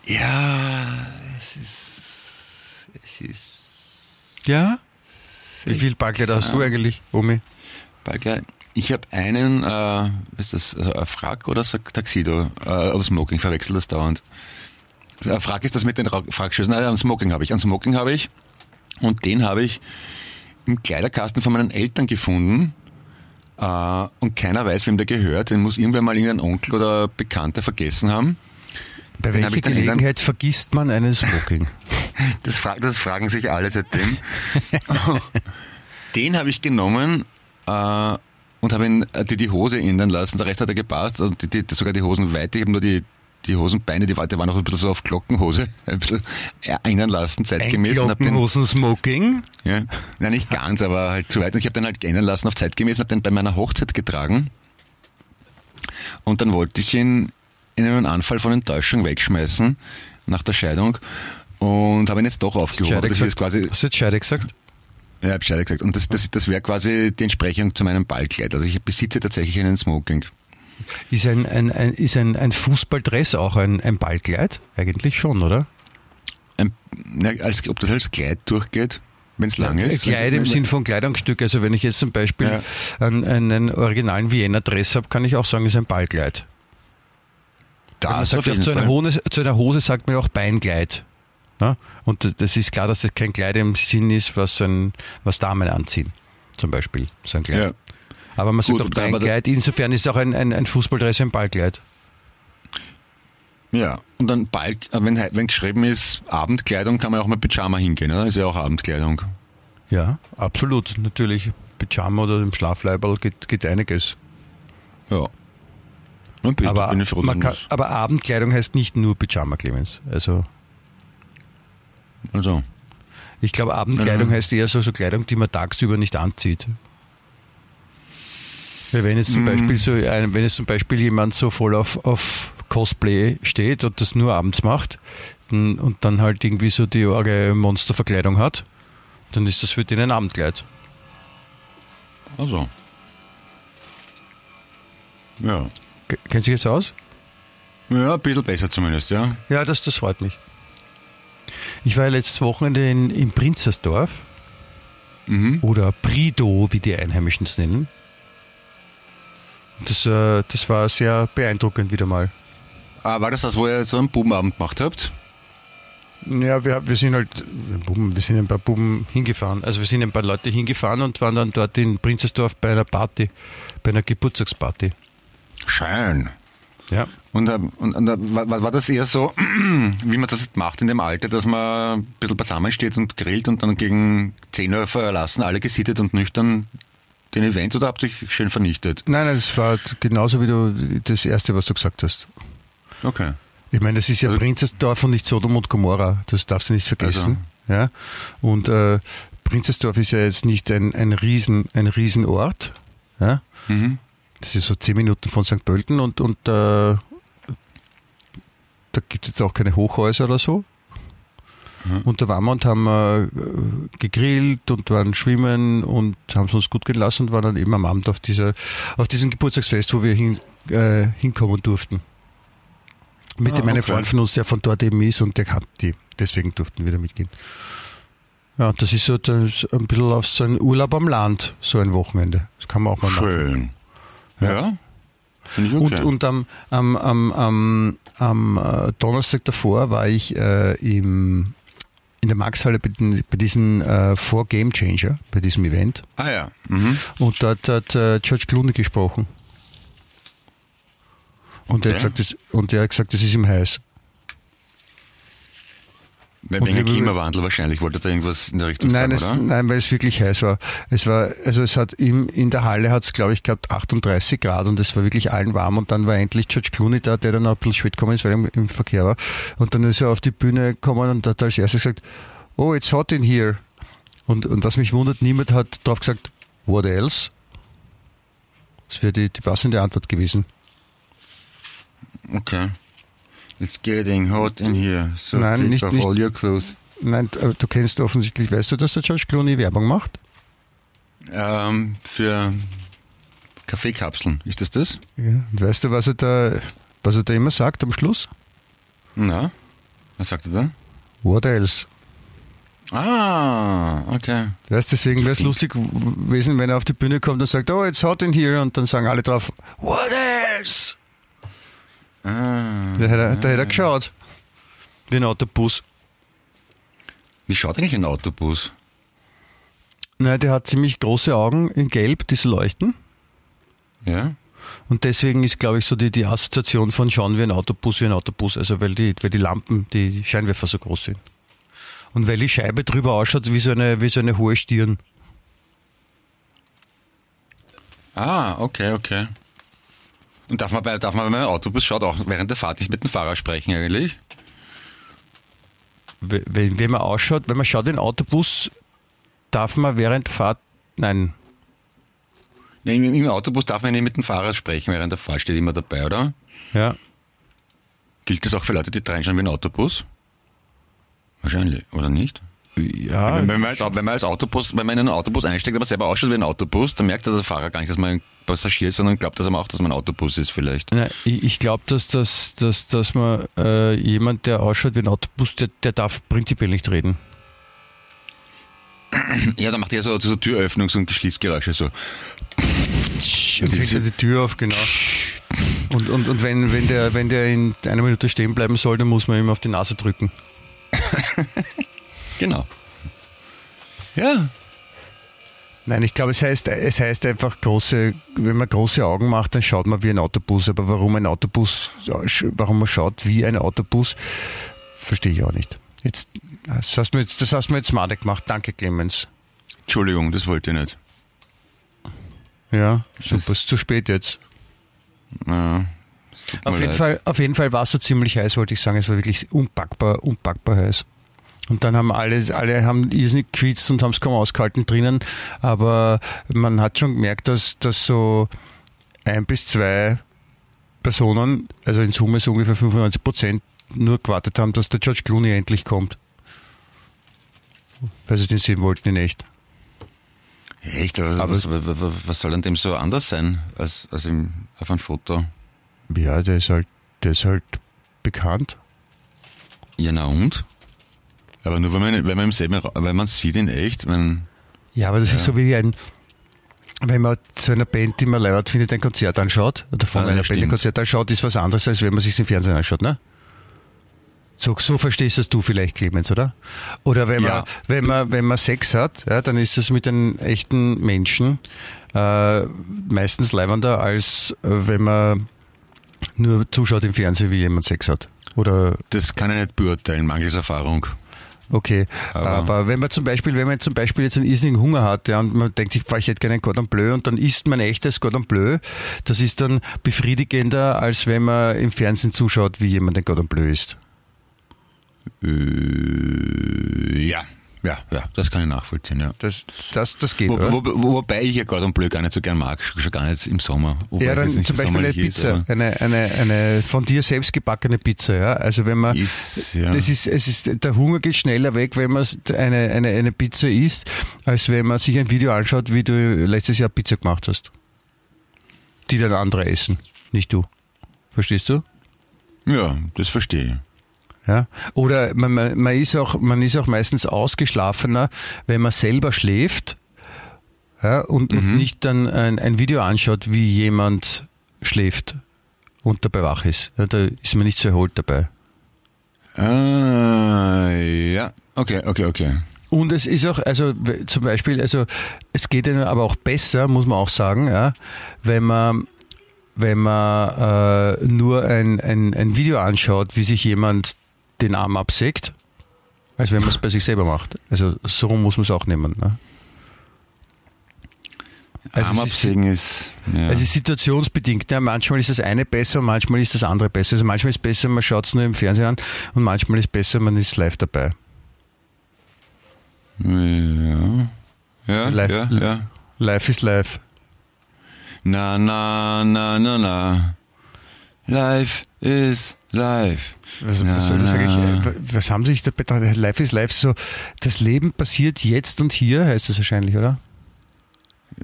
Ja, es ist. Es ist. Ja? Wie viel Ballkleider hast du eigentlich, Omi? Bergkleid. Ich habe einen, äh, was ist das, also ein Frack oder so Taxido, äh, oder Smoking, verwechsel das dauernd. Ein Frack ist das mit den Ra- Frackschößen, nein, ein Smoking habe ich. Ein Smoking habe ich und den habe ich im Kleiderkasten von meinen Eltern gefunden. Äh, und keiner weiß, wem der gehört. Den muss irgendwer mal irgendein Onkel oder Bekannter vergessen haben. Bei Den welcher Gelegenheit vergisst man einen Smoking? Das, fra das fragen sich alle seitdem. Den habe ich genommen äh, und habe ihn äh, die, die Hose ändern lassen. Der Rest hat er gepasst. Also die, die, sogar die Hosenweite. Ich habe nur die, die Hosenbeine, die, die waren noch ein bisschen so auf Glockenhose, ein bisschen ändern lassen, Ein zeitgemäß. den, Glockenhosen-Smoking? ja, nein, nicht ganz, aber halt zu weit. Und ich habe den halt ändern lassen auf zeitgemäß habe den bei meiner Hochzeit getragen. Und dann wollte ich ihn in einem Anfall von Enttäuschung wegschmeißen nach der Scheidung und habe ihn jetzt doch aufgehoben. Das ist quasi, Hast du jetzt Scheide gesagt? ja, hab Scheide gesagt. Und das, das, das wäre quasi die Entsprechung zu meinem Ballkleid. Also ich besitze tatsächlich einen Smoking. Ist ein, ein, ein, ist ein, ein Fußballdress auch ein, ein Ballkleid? Eigentlich schon, oder? Ein, na, als, ob das als Kleid durchgeht, wenn es lang ist. Kleid im Sinn von Kleidungsstück. Also wenn ich jetzt zum Beispiel Ja. einen, einen originalen Vienna-Dress habe, kann ich auch sagen, ist ein Ballkleid. Das sagt auf zu, einer. Hose, zu einer Hose sagt man auch Beinkleid. Ja? Und das ist klar, dass das kein Kleid im Sinn ist, was, ein, was Damen anziehen. Zum Beispiel. So ein Kleid. Ja. Aber man sagt Gut, da- Beinkleid. Insofern ist auch ein, ein, ein Fußballdress ein Ballkleid. Ja, und dann Ball, äh, wenn, wenn geschrieben ist Abendkleidung, kann man auch mit Pyjama hingehen, oder? Ist ja auch Abendkleidung. Ja, absolut. Natürlich. Pyjama oder im Schlafleiberl geht, geht einiges. Ja. Und bitte, Aber, kann, aber Abendkleidung heißt nicht nur Pyjama, Clemens. Also also, ich glaube, Abendkleidung Ja. heißt eher so, so Kleidung, die man tagsüber nicht anzieht. Weil wenn jetzt zum Mm. Beispiel so ein, wenn jetzt zum Beispiel jemand so voll auf, auf Cosplay steht und das nur abends macht dann, und dann halt irgendwie so die arge Monsterverkleidung hat, dann ist das für den ein Abendkleid. also. Ja. Ke- Kennt sich jetzt aus? Ja, ein bisschen besser zumindest, ja. Ja, das, das freut mich. Ich war ja letztes Wochenende in, in Prinzersdorf Mhm. oder Prido, wie die Einheimischen es nennen. Das, äh, das war sehr beeindruckend wieder mal. Ah, war das das, wo ihr so einen Bubenabend gemacht habt? Ja, wir, wir sind halt, Buben, wir sind ein paar Buben hingefahren. Also wir sind ein paar Leute hingefahren und waren dann dort in Prinzersdorf bei einer Party, bei einer Geburtstagsparty. Schön. Ja. Und, äh, und, und äh, war, war das eher so, wie man das macht in dem Alter, dass man ein bisschen beisammen steht und grillt und dann gegen 10 Uhr verlassen, alle gesittet und nüchtern den Event oder habt ihr euch schön vernichtet? Nein, nein, das war genauso wie du das Erste, was du gesagt hast. Okay. Ich meine, das ist ja Also- Prinzessdorf und nicht Sodom und Gomorra. Das darfst du nicht vergessen. Ja? Und äh, Prinzessdorf ist ja jetzt nicht ein, ein, Riesen, ein Riesenort. Ja? Mhm. Das ist so zehn Minuten von St. Pölten und, und äh, da gibt es jetzt auch keine Hochhäuser oder so. Und da waren wir und haben äh, gegrillt und waren schwimmen und haben es uns gut gehen lassen und waren dann eben am Abend auf, dieser, auf diesem Geburtstagsfest, wo wir hin, äh, hinkommen durften. Mit Ah, dem einen okay. Freund von uns, der von dort eben ist und der kannte die. Deswegen durften wir da mitgehen. Ja, das ist so das, ein bisschen auf so ein Urlaub am Land, so ein Wochenende. Das kann man auch mal machen. Schön. Ja. Ich okay. Und, und am, am, am, am, am äh, Donnerstag davor war ich äh, im, in der Maxhalle bei, bei diesem äh, For Game Changer, bei diesem Event. ah ja. Mhm. Und dort hat äh, George Clooney gesprochen. Und, er hat Okay. gesagt, das, und er hat gesagt, das ist ihm heiß. Wegen Klimawandel wahrscheinlich wollte er irgendwas in der Richtung Nein, sagen, es, oder? nein, weil es wirklich heiß war. Es war, also es hat im, in der Halle hat es, glaube ich, gehabt 38 Grad und es war wirklich allen warm und dann war endlich George Clooney da, der dann auch ein bisschen spät gekommen ist, weil er im, im Verkehr war. Und dann ist er auf die Bühne gekommen und hat als erstes gesagt, oh, it's hot in here. Und, und was mich wundert, niemand hat drauf gesagt, what else? Das wäre die, die passende Antwort gewesen. Okay. It's getting hot in here, so Nein, take nicht- off nicht- all your clothes. Nein, aber du kennst offensichtlich, weißt du, dass der George Clooney Werbung macht? Ähm, für Kaffeekapseln, ist das das? Ja. Und weißt du, was er da, was er da immer sagt am Schluss? Na, was sagt er dann? What else? Ah, okay. Weißt, deswegen wäre es lustig gewesen, wenn er auf die Bühne kommt und sagt, oh, it's hot in here, und dann sagen alle drauf, what else? Ah, Da hätte er, da hätte er geschaut. Wie ein Autobus. wie schaut eigentlich ein Autobus? Nein, der hat ziemlich große Augen in Gelb, die so leuchten. Ja? Und deswegen ist, glaube ich, so die, die Assoziation von schauen wie ein Autobus wie ein Autobus. Also weil die, weil die Lampen, die Scheinwerfer so groß sind. Und weil die Scheibe drüber ausschaut wie so eine, wie so eine hohe Stirn. Ah, okay, okay. Und darf man, bei, darf man, wenn man ein Autobus schaut, auch während der Fahrt nicht mit dem Fahrer sprechen eigentlich? Wenn, wenn man ausschaut, wenn man schaut wie ein Autobus, darf man während Fahrt, nein, Nein, im, Im Autobus darf man nicht mit dem Fahrer sprechen während der Fahrt, steht immer dabei, oder? ja, Gilt das auch für Leute, die reinschauen wie ein Autobus? Wahrscheinlich, oder nicht? Ja, Wenn, wenn, man als, wenn man als Autobus, wenn man in einen Autobus einsteigt, aber selber ausschaut wie ein Autobus, dann merkt der Fahrer gar nicht, dass man ein Passagier ist, sondern glaubt, dass man auch, dass man ein Autobus ist vielleicht. Nein, ich, ich glaube, dass, dass, dass, dass man äh, jemand, der ausschaut wie ein Autobus, der, der darf prinzipiell nicht reden. Ja, dann macht er so, so Türöffnungs- und Schließgeräusche so. Und fängt er die Tür auf, genau. Und, und, und wenn, wenn, der, wenn der in einer Minute stehen bleiben soll, dann muss man ihm auf die Nase drücken. Genau. Ja. Nein, ich glaube, es heißt, es heißt einfach große, wenn man große Augen macht, dann schaut man wie ein Autobus. Aber warum ein Autobus, warum man schaut wie ein Autobus, verstehe ich auch nicht. Jetzt, das hast du mir jetzt, das hast du mir jetzt madig gemacht. Danke, Clemens. Entschuldigung, das wollte ich nicht. Ja, super, ist zu spät jetzt. Ja, Auf jeden, leid. Fall, auf jeden Fall war es so ziemlich heiß, wollte ich sagen. Es war wirklich unpackbar, unpackbar heiß. Und dann haben alle, alle haben irrsinnig gequitzt und haben es kaum ausgehalten drinnen. Aber man hat schon gemerkt, dass, dass so ein bis zwei Personen, also in Summe so ungefähr 95 Prozent, nur gewartet haben, dass der George Clooney endlich kommt. Weil sie den sehen wollten in echt. Echt, aber, Aber- was, was, was, was soll an dem so anders sein als, als im, auf einem Foto? Ja, der ist halt, der ist halt bekannt. Ja, na und? Aber nur wenn man, wenn man im selben wenn man sieht in echt, wenn, Ja, aber das ist so wie ein, wenn man zu einer Band, die man leibert findet, ein Konzert anschaut, oder von Ah, einer ja, Band ein stimmt. Konzert anschaut, ist was anderes, als wenn man sich im Fernsehen anschaut, ne? So, so verstehst das du vielleicht, Clemens, oder? Oder wenn man, Ja. wenn man, wenn man Sex hat, ja, dann ist das mit einem echten Menschen äh, meistens leibender, als äh, wenn man nur zuschaut im Fernsehen, wie jemand Sex hat. Oder das kann ich nicht beurteilen, mangels Erfahrung. Okay, Aber- aber, wenn man zum Beispiel, wenn man zum Beispiel jetzt einen irrsinnigen Hunger hat, ja, und man denkt sich, boah, ich hätte gerne ein Cordon Bleu und dann isst man echtes Cordon Bleu, das ist dann befriedigender, als wenn man im Fernsehen zuschaut, wie jemand ein Cordon Bleu isst. Äh, ja, ja, ja, das kann ich nachvollziehen, ja. Das, das, das geht, Wo, oder? wo, wobei ich ja Cordon Bleu gar nicht so gern mag, schon gar nicht im Sommer. Ja, dann zum Beispiel eine ist, Pizza, aber eine, eine, eine von dir selbst gebackene Pizza, ja. Also wenn man, Ist, ja. das ist, es ist, der Hunger geht schneller weg, wenn man eine, eine, eine Pizza isst, als wenn man sich ein Video anschaut, wie du letztes Jahr Pizza gemacht hast. Die dann andere essen, nicht du. Verstehst du? ja, das verstehe ich. Ja? Oder man, man, man, ist auch, man ist auch meistens ausgeschlafener, wenn man selber schläft ja, und, Mhm. und nicht dann ein, ein Video anschaut, wie jemand schläft und dabei wach ist. Ja, da ist man nicht so erholt dabei. Ah, ja. Okay, okay, okay. Und es ist auch, also zum Beispiel, also es geht ihnen aber auch besser, muss man auch sagen, ja, wenn man wenn man äh, nur ein, ein, ein Video anschaut, wie sich jemand den Arm absägt, als wenn man es bei sich selber macht. Also so rum muss man es auch nehmen. Ne? Also Arm es ist- absägen ist. Ja. Also es ist situationsbedingt. Ja, manchmal ist das eine besser und manchmal ist das andere besser. Also manchmal ist es besser, man schaut es nur im Fernsehen an und manchmal ist es besser, man ist live dabei. ja. Ja, Live- ja, ja. Live ist live. Na, na, na, na, na. Life is life. Was, was soll das eigentlich? äh, Was haben Sie sich da betrachtet? Live ist live so, das Leben passiert jetzt und hier, heißt das wahrscheinlich, oder?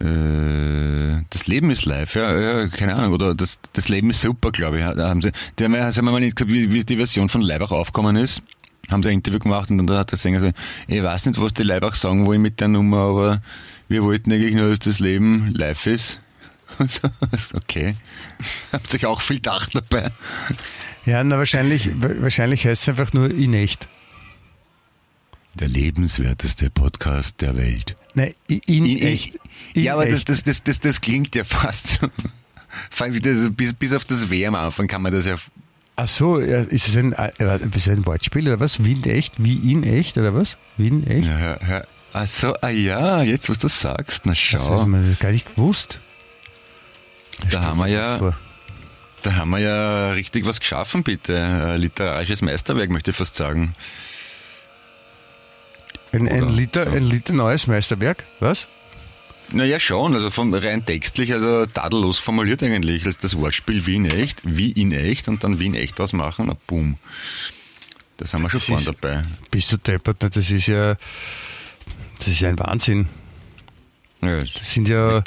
Äh, das Leben ist live, ja, ja, keine Ahnung. Oder das, das Leben ist super, glaube ich. Da haben sie, die haben, haben mal nicht gesagt, wie, wie die Version von Leibach aufgekommen ist. Haben sie ein Interview gemacht und dann hat der Sänger gesagt, ich weiß nicht, was die Leibach sagen wollen mit der Nummer, aber wir wollten eigentlich nur, dass das Leben live ist. Okay. Habt sich auch viel gedacht dabei. Ja, na wahrscheinlich, wa- wahrscheinlich heißt es einfach nur in echt. Der lebenswerteste Podcast der Welt. Nein, in, In- echt. In ja, aber das, echt. das, das, das, das klingt ja fast so. Das, bis, bis auf das W am Anfang kann man das ja. Ach so, ja, ist es ein, äh, ist ein Wortspiel oder was? Wie in echt? Wie in echt oder was? Wie in echt? ja hör. Ach so, ah ja, jetzt was du sagst, na Das schau. hat man gar nicht gewusst. Da haben wir ja, Vor. da haben wir ja richtig was geschaffen, bitte. Ein literarisches Meisterwerk, möchte ich fast sagen. Ein, ein, Liter, ein Liter neues Meisterwerk? Was? Naja, schon, also vom, rein textlich, also tadellos formuliert eigentlich, als das Wortspiel wie in echt, wie in echt und dann wie in echt ausmachen, na boom. Das haben wir schon Das vorne ist- dabei. Bist du deppert? ne? Das ist ja, das ist ja ein Wahnsinn. Ja, Das sind ja,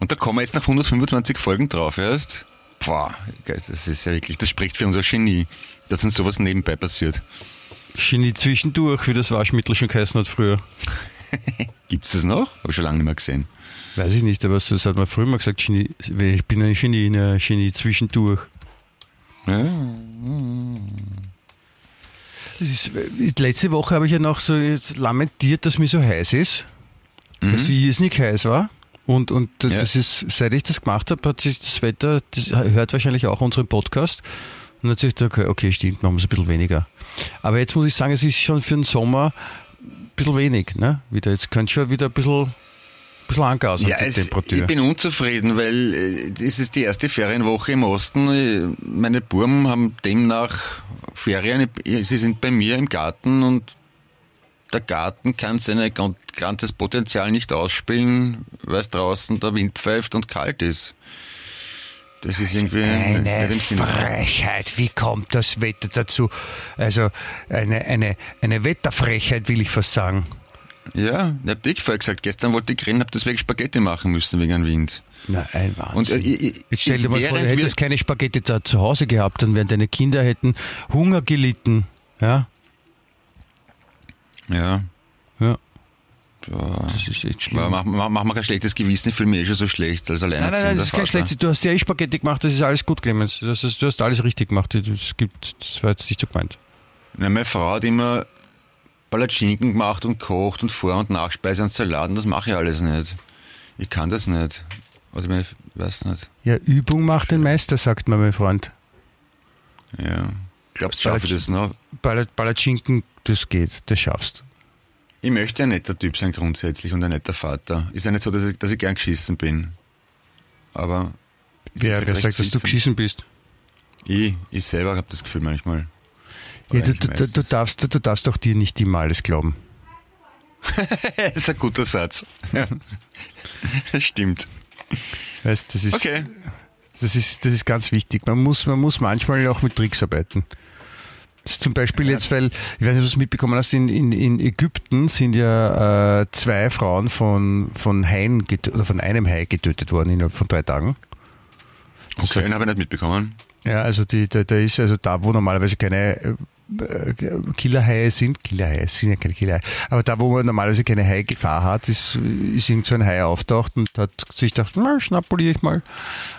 Und da kommen wir jetzt nach 125 Folgen drauf erst. Boah, das ist ja wirklich, das spricht für unser Genie, dass uns sowas nebenbei passiert. Genie zwischendurch, wie das Waschmittel schon geheißen hat früher. Gibt's das noch? Habe ich schon lange nicht mehr gesehen. Weiß ich nicht, aber das hat man früher mal gesagt, Genie, ich bin ein Genie, ein Genie zwischendurch. Ja, Das ist, letzte Woche habe ich ja noch so lamentiert, dass mir so heiß ist, dass wie es nicht heiß war. Und, und Ja. das ist, seit ich das gemacht habe, hat sich das Wetter, das hört wahrscheinlich auch unseren Podcast. Und dann hat sich gedacht, okay, okay, stimmt, machen wir es ein bisschen weniger. Aber jetzt muss ich sagen, es ist schon für den Sommer ein bisschen wenig, ne? Wieder, jetzt könnte schon wieder ein bisschen, bisschen angasen, ja die es, Temperatur. ich bin unzufrieden, weil äh, es ist die erste Ferienwoche im Osten. Äh, Meine Burm haben demnach Ferien. Sie sind bei mir im Garten und der Garten kann sein ganzes Potenzial nicht ausspielen, weil draußen der Wind pfeift und kalt ist. Das ist irgendwie Eine. Frechheit, wie kommt das Wetter dazu? Also eine, eine, eine Wetterfrechheit, will ich fast sagen. Ja, ich hab dir vorher gesagt, gestern wollte ich grillen, hab deswegen Spaghetti machen müssen wegen dem Wind. Na, ein Wahnsinn. Und äh, ich, Jetzt stell dir mal vor, du hättest keine Spaghetti da zu Hause gehabt, dann wären deine Kinder hätten Hunger gelitten. Ja, Ja, ja, ja. das ist echt schlimm. Mach, mach, mach mal kein schlechtes Gewissen, ich fühle mich eh schon so schlecht als Nein, nein, alleinerziehender nein, das ist kein schlechtes. Du hast ja eh Spaghetti gemacht, das ist alles gut, Clemens. Das ist, du hast alles richtig gemacht. Das, gibt, das war jetzt nicht so gemeint. Ja, meine Frau hat immer Palatschinken gemacht und kocht und Vor- und Nachspeise und Salat und das mache ich alles nicht. Ich kann das nicht. Also ich weiß nicht. Ja, Übung macht den Meister, sagt mir mein Freund. Ja. Glaubst du, schaffe ich das noch? Pala- Palatschinken, das geht, das schaffst. Ich möchte ein netter Typ sein grundsätzlich und ein netter Vater. Ist ja nicht so, dass ich, dass ich gern geschissen bin. Aber... Wer, wer sagt, dass du geschissen bist? Ich, ich selber habe das Gefühl manchmal. Ja, du, du, du, darfst, du darfst doch dir nicht immer alles glauben. Das ist ein guter Satz. Das stimmt. Weißt, das ist, Okay. das ist, das ist ganz wichtig. Man muss, man muss manchmal auch mit Tricks arbeiten. Das zum Beispiel jetzt, weil, ich weiß nicht, ob du es mitbekommen hast, in, in, in Ägypten sind ja äh, zwei Frauen von, von Haien oder von einem Hai getötet worden innerhalb von drei Tagen. Okay, den habe ich nicht mitbekommen. Ja, also die, da, da ist also da, wo normalerweise keine äh, Killerhaie sind, Killerhaie sind ja keine Killerhaie, aber da, wo man normalerweise keine Hai-Gefahr hat, ist, ist irgend so ein Hai auftaucht und hat sich gedacht, na, schnapuliere ich mal.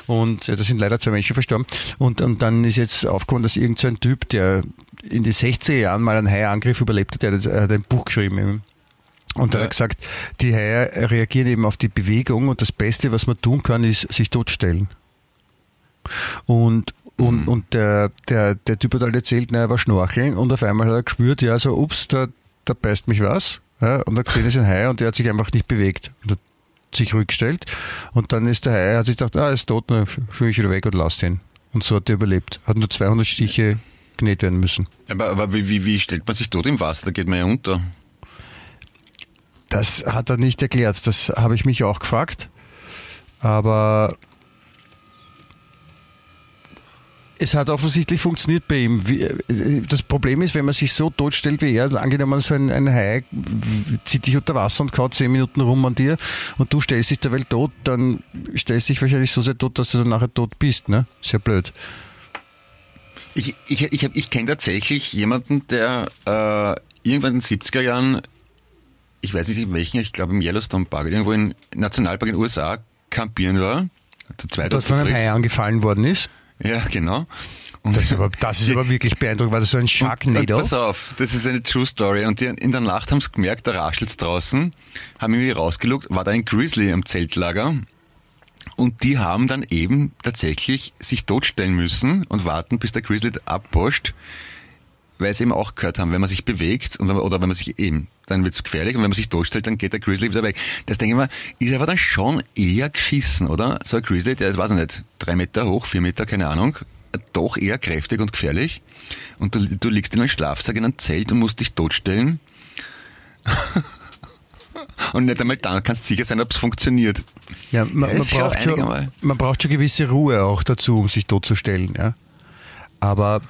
Und ja, da sind leider zwei Menschen verstorben. Und, und dann ist jetzt aufgekommen, dass irgend so ein Typ, der in den 60er Jahren mal einen Hai-Angriff überlebt hat, der hat, hat ein Buch geschrieben. Und er hat gesagt, die Haie reagieren eben auf die Bewegung und das Beste, was man tun kann, ist sich totstellen. Und, und, mhm. und der, der, der Typ hat halt erzählt, na, er war schnorcheln und auf einmal hat er gespürt, ja, so, ups, da, da beißt mich was. Ja, und er gesehen, es ist ein Hai und der hat sich einfach nicht bewegt. Und hat sich rückgestellt. Und dann ist der Hai, hat sich gedacht, ah, er ist tot, dann schwimme ich wieder weg und lass ihn. Und so hat er überlebt. Hat nur 200 Stiche genäht werden müssen. Aber, aber wie, wie, wie stellt man sich tot im Wasser? Da geht man ja unter. Das hat er nicht erklärt. Das habe ich mich auch gefragt. Aber es hat offensichtlich funktioniert bei ihm. Das Problem ist, wenn man sich so totstellt wie er, angenommen so ein, ein Hai zieht dich unter Wasser und kaut zehn Minuten rum an dir und du stellst dich der Welt tot, dann stellst du dich wahrscheinlich so sehr tot, dass du dann nachher tot bist. Ne? Sehr blöd. Ich, ich, ich, ich kenne tatsächlich jemanden, der äh, irgendwann in den 70er Jahren, ich weiß nicht in welchen, ich glaube im Yellowstone Park, irgendwo im Nationalpark in den USA campieren war. Zu zweit das von einem Hai angefallen worden ist? Ja, genau. Und das ist aber, das ist aber wirklich beeindruckend. War das so ein Sharknado? Pass auf, das ist eine True Story. Und die in der Nacht haben sie gemerkt, da raschelt's draußen, haben irgendwie rausgelugt, war da ein Grizzly am Zeltlager. Und die haben dann eben tatsächlich sich totstellen müssen und warten, bis der Grizzly abposcht, weil sie eben auch gehört haben, wenn man sich bewegt und, oder wenn man sich eben, dann wird's gefährlich und wenn man sich totstellt, dann geht der Grizzly wieder weg. Das denke ich mal, ist aber dann schon eher geschissen, oder? So ein Grizzly, der ist, weiß ich nicht, drei Meter hoch, vier Meter, keine Ahnung, doch eher kräftig und gefährlich. Und du, du liegst in einem Schlafsack in einem Zelt und musst dich totstellen. und nicht einmal dann kannst du sicher sein, ob es funktioniert. Ja, man, man braucht schon, man braucht schon gewisse Ruhe auch dazu, um sich totzustellen. Ja? Aber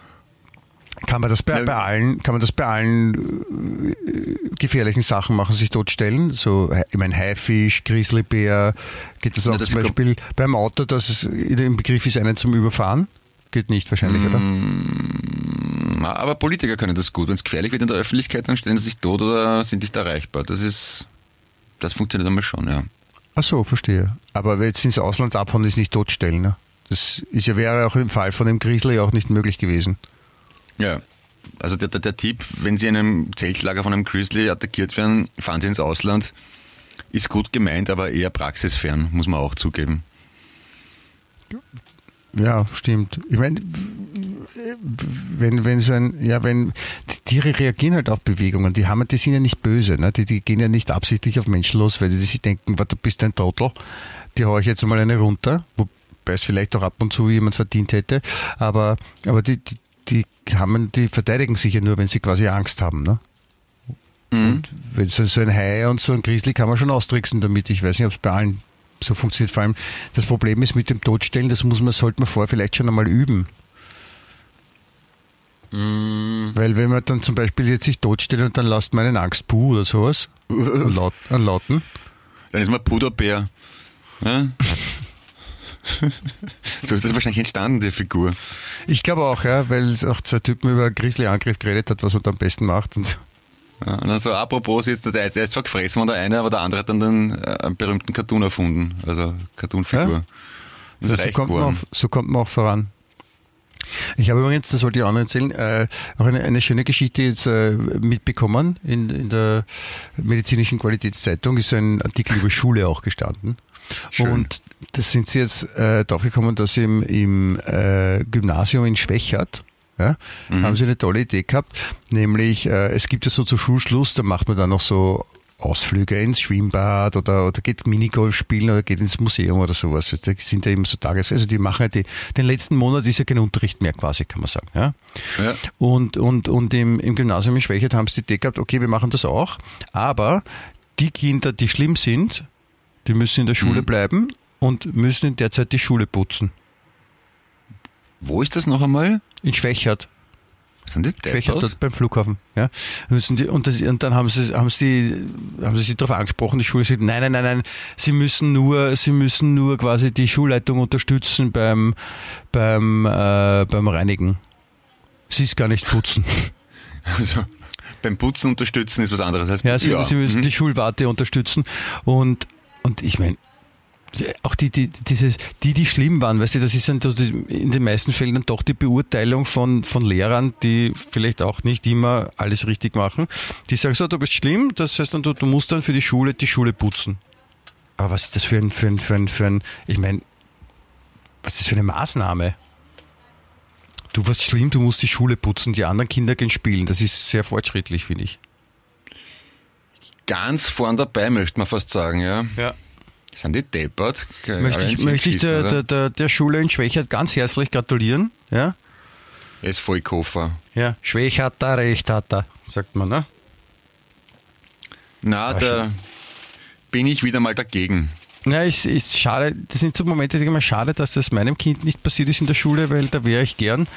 kann man das bei, bei allen, kann man das bei allen äh, gefährlichen Sachen machen, sich totstellen? So, ich meine, Haifisch, Grizzlybär, geht das auch ja, zum Beispiel beim Auto, dass es im Begriff ist, einen zum Überfahren? Geht nicht wahrscheinlich, oder? Mm, aber Politiker können das gut. Wenn es gefährlich wird in der Öffentlichkeit, dann stellen sie sich tot oder sind nicht erreichbar. Das ist, das funktioniert einmal schon, ja. Ach so, verstehe. Aber jetzt ins Ausland abhauen ist nicht totstellen, ne? Das ist ja, wäre auch im Fall von dem Grizzly auch nicht möglich gewesen. Ja. Also der, der, der Tipp, wenn Sie in einem Zeltlager von einem Grizzly attackiert werden, fahren Sie ins Ausland. Ist gut gemeint, aber eher praxisfern, muss man auch zugeben. Ja, stimmt. Ich meine, wenn, wenn so ein, ja, wenn, Tiere reagieren halt auf Bewegungen, die haben, die sind ja nicht böse, ne? die, die gehen ja nicht absichtlich auf Menschen los, weil die sich denken, du bist ein Trottel, die haue ich jetzt mal eine runter, wobei es vielleicht auch ab und zu jemand verdient hätte, aber, aber die, die, die haben, die verteidigen sich ja nur, wenn sie quasi Angst haben, ne? Mhm. Und wenn so, so ein Hai und so ein Grizzly kann man schon austricksen damit. Ich weiß nicht, ob es bei allen so funktioniert. Vor allem das Problem ist mit dem Todstellen, das muss man, sollte man vorher vielleicht schon einmal üben. Mhm. Weil wenn man dann zum Beispiel jetzt sich totstellt und dann lasst man einen Angstpuh oder sowas, an, Laut, an Lauten. Dann ist man Puderbär. Ja? so ist das wahrscheinlich entstanden, die Figur. Ich glaube auch, ja, weil es auch zwei Typen über Grizzly-Angriff geredet hat, was man da am besten macht. Und ja, und dann so, apropos, ist der, der ist zwar gefressen von der eine, aber der andere hat dann den äh, einen berühmten Cartoon erfunden, also Cartoon-Figur. Ja? Also so, kommt man auch, so kommt man auch voran. Ich habe übrigens, das wollte ich auch noch erzählen, äh, auch eine, eine schöne Geschichte jetzt äh, mitbekommen. In, in der medizinischen Qualitätszeitung ist ein Artikel über Schule auch gestanden. Schön. Und da sind sie jetzt äh, drauf gekommen, dass im, im äh, Gymnasium in Schwächert, ja, mhm. haben sie eine tolle Idee gehabt, nämlich äh, es gibt ja so zu Schulschluss, da macht man dann noch so Ausflüge ins Schwimmbad oder, oder geht Minigolf spielen oder geht ins Museum oder sowas. Da sind ja eben so Tages, also die machen ja die, den letzten Monat ist ja kein Unterricht mehr quasi, kann man sagen. Ja? ja. Und, und, und im, im Gymnasium in Schwächert haben sie die Idee gehabt, okay, wir machen das auch, aber die Kinder, die schlimm sind, die müssen in der Schule mhm. bleiben und müssen in der Zeit die Schule putzen. Wo ist das noch einmal? In Schwächert. Sind die deppert? dort beim Flughafen. Ja. Und, das, und dann haben sie, haben sie, haben sie sich darauf angesprochen, die Schule sagt, nein, nein, nein, nein, sie müssen nur, sie müssen nur quasi die Schulleitung unterstützen beim, beim, äh, beim Reinigen. Sie ist gar nicht putzen. Also, beim Putzen unterstützen ist was anderes als Ja, sie, sie müssen mhm. die Schulwarte unterstützen. Und, und ich meine, auch die, die, dieses, die, die schlimm waren, weißt du, das ist dann in den meisten Fällen dann doch die Beurteilung von, von Lehrern, die vielleicht auch nicht immer alles richtig machen. Die sagen so, du bist schlimm, das heißt dann, du, du musst dann für die Schule die Schule putzen. Aber was ist das für ein, für ein, für ein, für ein ich meine, was ist das für eine Maßnahme? Du warst schlimm, du musst die Schule putzen, die anderen Kinder gehen spielen. Das ist sehr fortschrittlich, finde ich. Ganz vorn dabei, möchte man fast sagen, ja. Ja. Sind die deppert? Möchte ich, möchte ich der, der, der, der Schule in Schwächert ganz herzlich gratulieren. Ja, Er ist voll Koffer. ja. Schwäch hat er, recht hat er, sagt man, ne? Na, War da bin ich wieder mal dagegen. Ja, ist, ist schade. Das sind so Momente, die immer schade, dass das meinem Kind nicht passiert ist in der Schule, weil da wäre ich gern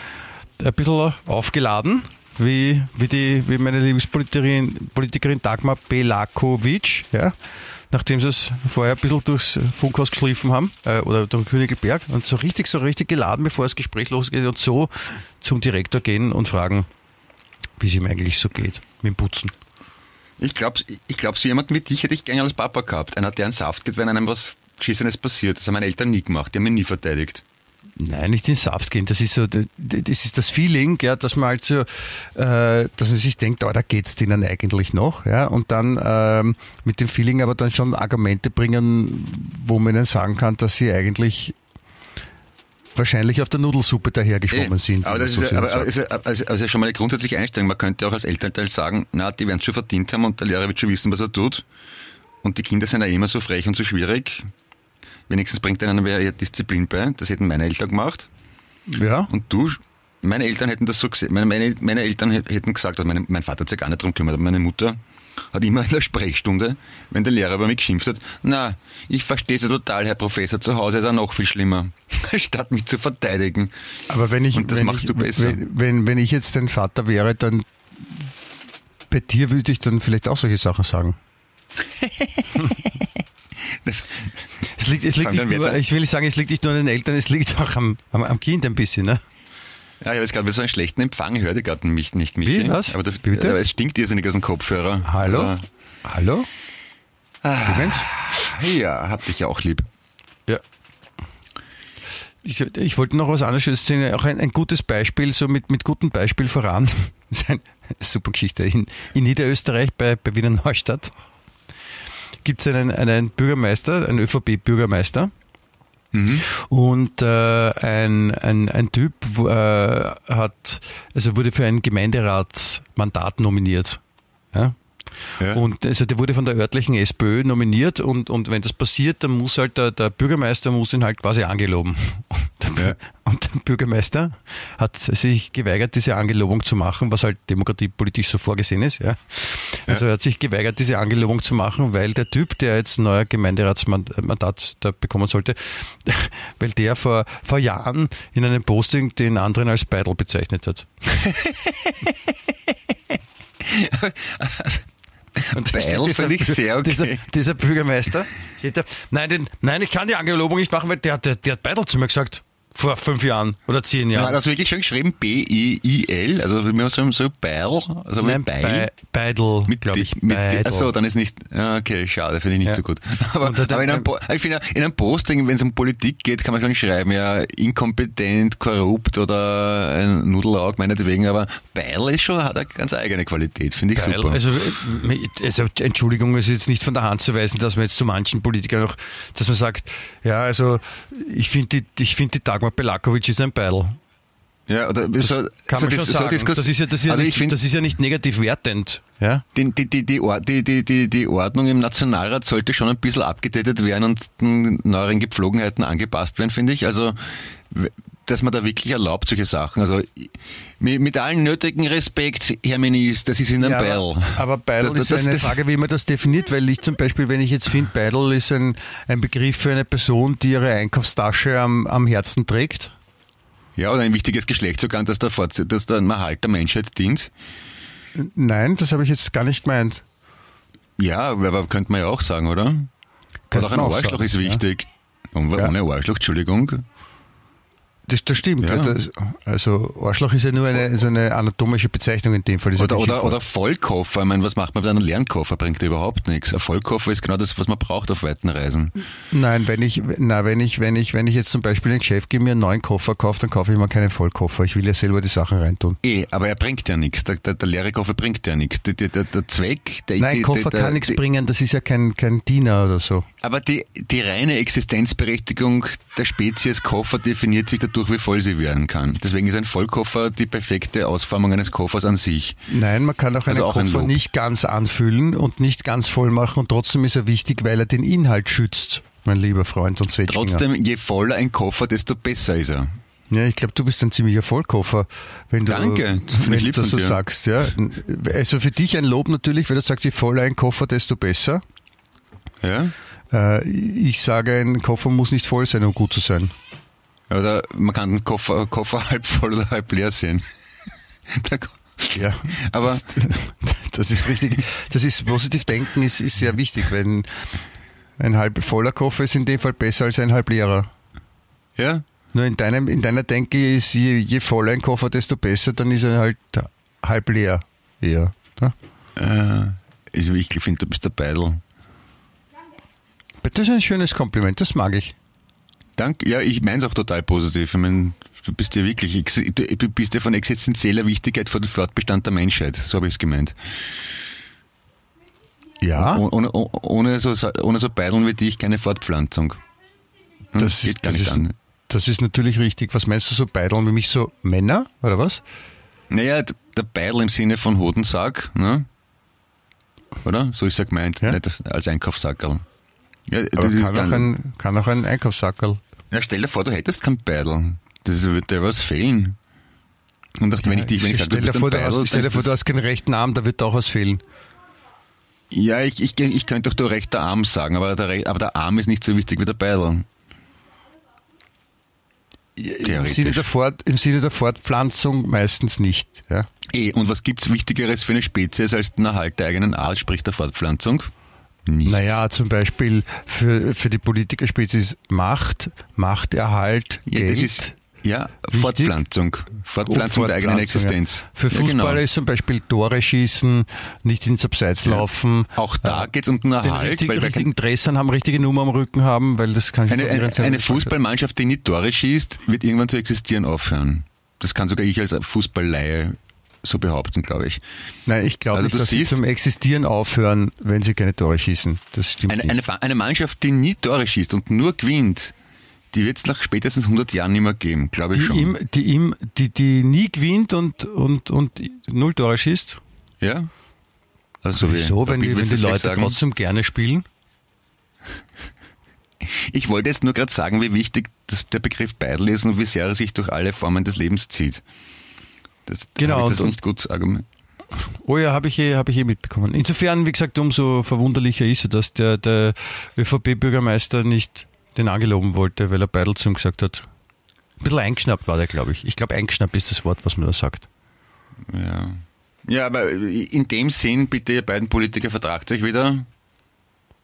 ein bisschen aufgeladen, wie, wie, die, wie meine Lieblingspolitikerin Politikerin Dagmar Belakovic, ja. Nachdem sie es vorher ein bisschen durchs Funkhaus geschliffen haben, äh, oder durch den Königelberg, und so richtig, so richtig geladen, bevor das Gespräch losgeht, und so zum Direktor gehen und fragen, wie es ihm eigentlich so geht mit dem Putzen. Ich glaube, ich glaub, so jemanden wie dich hätte ich gerne als Papa gehabt. Einer, der einen Saft gibt, wenn einem was Geschissenes passiert. Das haben meine Eltern nie gemacht. Die haben mich nie verteidigt. Nein, nicht in Saft gehen. Das ist so, das ist das Feeling, ja, dass man halt so, äh, dass man sich denkt, oh, da geht's denen eigentlich noch, ja, und dann ähm, mit dem Feeling aber dann schon Argumente bringen, wo man ihnen sagen kann, dass sie eigentlich wahrscheinlich auf der Nudelsuppe dahergeschwommen Eh, sind. Aber das so ist, ja- aber, aber ist, ja- also, also schon mal eine grundsätzliche Einstellung. Man könnte auch als Elternteil sagen, na, die werden es schon verdient haben und der Lehrer wird schon wissen, was er tut. Und die Kinder sind ja immer so frech und so schwierig. Wenigstens bringt einem wer eher Disziplin bei. Das hätten meine Eltern gemacht. ja, Und du, meine Eltern hätten das so gesehen. Meine, meine, meine Eltern hä- hätten gesagt, oder meine, mein Vater hat sich gar nicht drum gekümmert, aber meine Mutter hat immer in der Sprechstunde, wenn der Lehrer über mich geschimpft hat, na, ich verstehe Sie total, Herr Professor, zu Hause ist er noch viel schlimmer, statt mich zu verteidigen. aber wenn ich, Und das wenn machst ich, du besser. Wenn, wenn, wenn ich jetzt dein Vater wäre, dann bei dir würde ich dann vielleicht auch solche Sachen sagen. Es liegt, es liegt nicht nur, ich will nicht sagen, es liegt nicht nur an den Eltern, es liegt auch am, am, am Kind ein bisschen. Ne? Ja, ich habe jetzt gerade so einen schlechten Empfang, hörte gerade mich nicht mich. Wie, was? Aber, Wie bitte? aber es stinkt irrsinnig aus dem Kopfhörer. Hallo? Aber, Hallo? Übrigens? ja, hab dich ja auch lieb. Ja. Ich, ich wollte noch was anderes erzählen, auch ein, ein gutes Beispiel, so mit, mit gutem Beispiel voran. Das ist eine super Geschichte. In, in Niederösterreich bei, bei Wiener Neustadt gibt es einen, einen Bürgermeister, einen ÖVP-Bürgermeister. Und äh, ein, ein, ein Typ äh, hat, also wurde für ein Gemeinderatsmandat nominiert. Ja? Ja. Und also der wurde von der örtlichen SPÖ nominiert und, und wenn das passiert, dann muss halt der, der Bürgermeister muss ihn halt quasi angeloben. Und der, Ja. und der Bürgermeister hat sich geweigert, diese Angelobung zu machen, was halt demokratiepolitisch so vorgesehen ist. Ja. Also er hat sich geweigert, diese Angelobung zu machen, weil der Typ, der jetzt ein neuer Gemeinderatsmandat da bekommen sollte, weil der vor, vor Jahren in einem Posting den anderen als Beidel bezeichnet hat. Und Beidel finde ich sehr okay. Dieser, dieser Bürgermeister steht da, nein, den, nein, ich kann die Angelobung nicht machen, weil der, der, der hat Beidel zu mir gesagt. Vor fünf Jahren oder zehn Ja. Jahren. Also wirklich schön geschrieben, B-I-I-L, also wie man so, so Beil, also Nein, Beil. Be Beidel, Mit, glaube ich. mit, achso, dann ist nicht, ja, okay, schade, finde ich nicht Ja. so gut. Aber, aber in, einem, ich finde, in einem Posting, wenn es um Politik geht, kann man schon schreiben, ja, inkompetent, korrupt oder ein Nudelaug, meinetwegen, aber Beil ist schon, hat eine ganz eigene Qualität, finde ich Geil. super. Also, äh, also Entschuldigung, es ist jetzt nicht von der Hand zu weisen, dass man jetzt zu manchen Politikern noch, dass man sagt, ja, also ich finde die, ich finde die Dagmar Belakovic ist ein Beidel. ja, oder so, Kann so man schon dis- so sagen. Diskus- das ist ja, das ist ja, also ich nicht, finde, das ist ja nicht negativ wertend. Ja? die, die, die, die, die, die, die, Ordnung im Nationalrat sollte schon ein bisschen abgedatet werden und den neueren Gepflogenheiten angepasst werden, finde ich. Also, dass man da wirklich erlaubt, solche Sachen. Also, mit, mit allen nötigen Respekt, Herr Minister, das ist in einem Ja, Beil. aber, Beidel Das- ist das- eine das- Frage, wie man das definiert, weil ich zum Beispiel, wenn ich jetzt finde, Beidel ist ein, ein Begriff für eine Person, die ihre Einkaufstasche am, am Herzen trägt. Ja, oder ein wichtiges Geschlechtsorgan, das der, Fortse das der Erhalt der Menschheit dient. Nein, das habe ich jetzt gar nicht gemeint. Ja, aber könnte man ja auch sagen, oder? Könnte Oder auch ein Arschloch sagen, ist ja. wichtig. Ja. ohne Arschloch, Entschuldigung. Das, das stimmt. Ja. Das, also Arschloch ist ja nur eine, so eine anatomische Bezeichnung in dem Fall. Oder, oder, oder Vollkoffer. Ich meine, was macht man mit einem leeren Koffer? Bringt überhaupt nichts. Ein Vollkoffer ist genau das, was man braucht auf weiten Reisen. Nein, wenn ich, na, wenn ich, wenn ich, wenn ich jetzt zum Beispiel in ein Geschäft gehe, mir einen neuen Koffer kaufe, dann kaufe ich mir keinen Vollkoffer. Ich will ja selber die Sachen reintun. Eh, aber er bringt ja nichts. Der, der, der leere Koffer bringt ja nichts. Der, der, der, der Zweck, der, Nein, Koffer der, kann nichts bringen, das ist ja kein, kein Diener oder so. Aber die, die reine Existenzberechtigung der Spezies Koffer definiert sich dadurch, wie voll sie werden kann. Deswegen ist ein Vollkoffer die perfekte Ausformung eines Koffers an sich. Nein, man kann auch einen Also auch ein Koffer Lob. nicht ganz anfüllen und nicht ganz voll machen und trotzdem ist er wichtig, weil er den Inhalt schützt, mein lieber Freund und Zwetschginger. Trotzdem, je voller ein Koffer, desto besser ist er. Ja, ich glaube, du bist ein ziemlicher Vollkoffer, wenn du, Danke, das wenn du das so dir. sagst. Ja. Also für dich ein Lob natürlich, weil du sagst, je voller ein Koffer, desto besser. Ja? Äh, ich sage, ein Koffer muss nicht voll sein, um gut zu sein. Oder man kann den Koffer, Koffer halb voll oder halb leer sehen. Ja, Aber das, das ist richtig. Das ist positiv denken ist, ist sehr wichtig, wenn ein halb voller Koffer ist in dem Fall besser als ein halb leerer. ja, Nur in deinem, in deiner Denke ist je, je voller ein Koffer, desto besser, dann ist er halt halb leer eher. ne? äh, also ich finde, du bist der Beidel. Das ist ein schönes Kompliment, das mag ich. Danke, ja, ich meine es auch total positiv. Ich meine, du bist ja wirklich, du bist ja von existenzieller Wichtigkeit für den Fortbestand der Menschheit. So habe ich es gemeint. Ja, Oh- Ohne, ohne, ohne, so, ohne so Beideln wie dich keine Fortpflanzung. Hm, das, geht gar das, nicht ist, an. das ist natürlich richtig. Was meinst du so Beideln wie mich so Männer, oder was? Naja, der Beidel im Sinne von Hodensack, ne? Oder? So ist er gemeint, Ja. nicht als Einkaufssackerl. Ja, Aber ist kann auch, ein, kann auch ein Einkaufssackerl. Ja, stell dir vor, du hättest kein Beidel. Das wird dir was fehlen. Und auch wenn ich dich, wenn ich sage, stell dir vor, Beidel, hast, stell dir vor, du hast keinen rechten Arm, da wird auch was fehlen. Ja, ich, ich, ich könnte doch du rechter Arm sagen, aber der, aber der Arm ist nicht so wichtig wie der Beidel. Im Sinne, der Fort, Im Sinne der Fortpflanzung meistens nicht. Ja? Eh, und was gibt's Wichtigeres für eine Spezies als den Erhalt der eigenen Art, sprich der Fortpflanzung? Nichts. Naja, zum Beispiel für, für die Politikerspezies Macht, Machterhalt, ja, Geld. ist, ja, Wichtig. Fortpflanzung. Fortpflanzung und der eigenen Fortpflanzung, Existenz. Ja. Für Ja, Fußballer genau. ist zum Beispiel Tore schießen, nicht ins Abseits laufen. Auch da äh, geht's um den den Erhalt, richtigen, weil wer richtigen Dressern haben, richtige Nummer am Rücken haben, weil das kann ich Eine, eine, eine. Fußballmannschaft, die nicht Tore schießt, wird irgendwann zu existieren aufhören. Das kann sogar ich als Fußballleihe so behaupten, glaube ich. Nein, ich glaube Also nicht, dass sie zum Existieren aufhören, wenn sie keine Tore schießen. Das stimmt Eine, nicht. eine, eine Mannschaft, die nie Tore schießt und nur gewinnt, die wird es nach spätestens 100 Jahren nicht mehr geben, glaube ich die, schon. ihm, die, ihm, die, die nie gewinnt und, und, und null Tore schießt. ja? Also wie- Wieso, wenn die, wenn die Leute sagen? trotzdem gerne spielen? Ich wollte jetzt nur gerade sagen, wie wichtig das, der Begriff Beidel ist und wie sehr er sich durch alle Formen des Lebens zieht. Das Genau, habe ich das und- nicht gut argumentiert. Oh ja, habe ich, eh, hab ich eh mitbekommen. Insofern, wie gesagt, umso verwunderlicher ist es, dass der, der ÖVP-Bürgermeister nicht den angeloben wollte, weil er Beidel zu ihm gesagt hat. Ein bisschen eingeschnappt war der, glaube ich. Ich glaube, eingeschnappt ist das Wort, was man da sagt. Ja. ja, aber in dem Sinn, bitte ihr beiden Politiker vertragt euch wieder.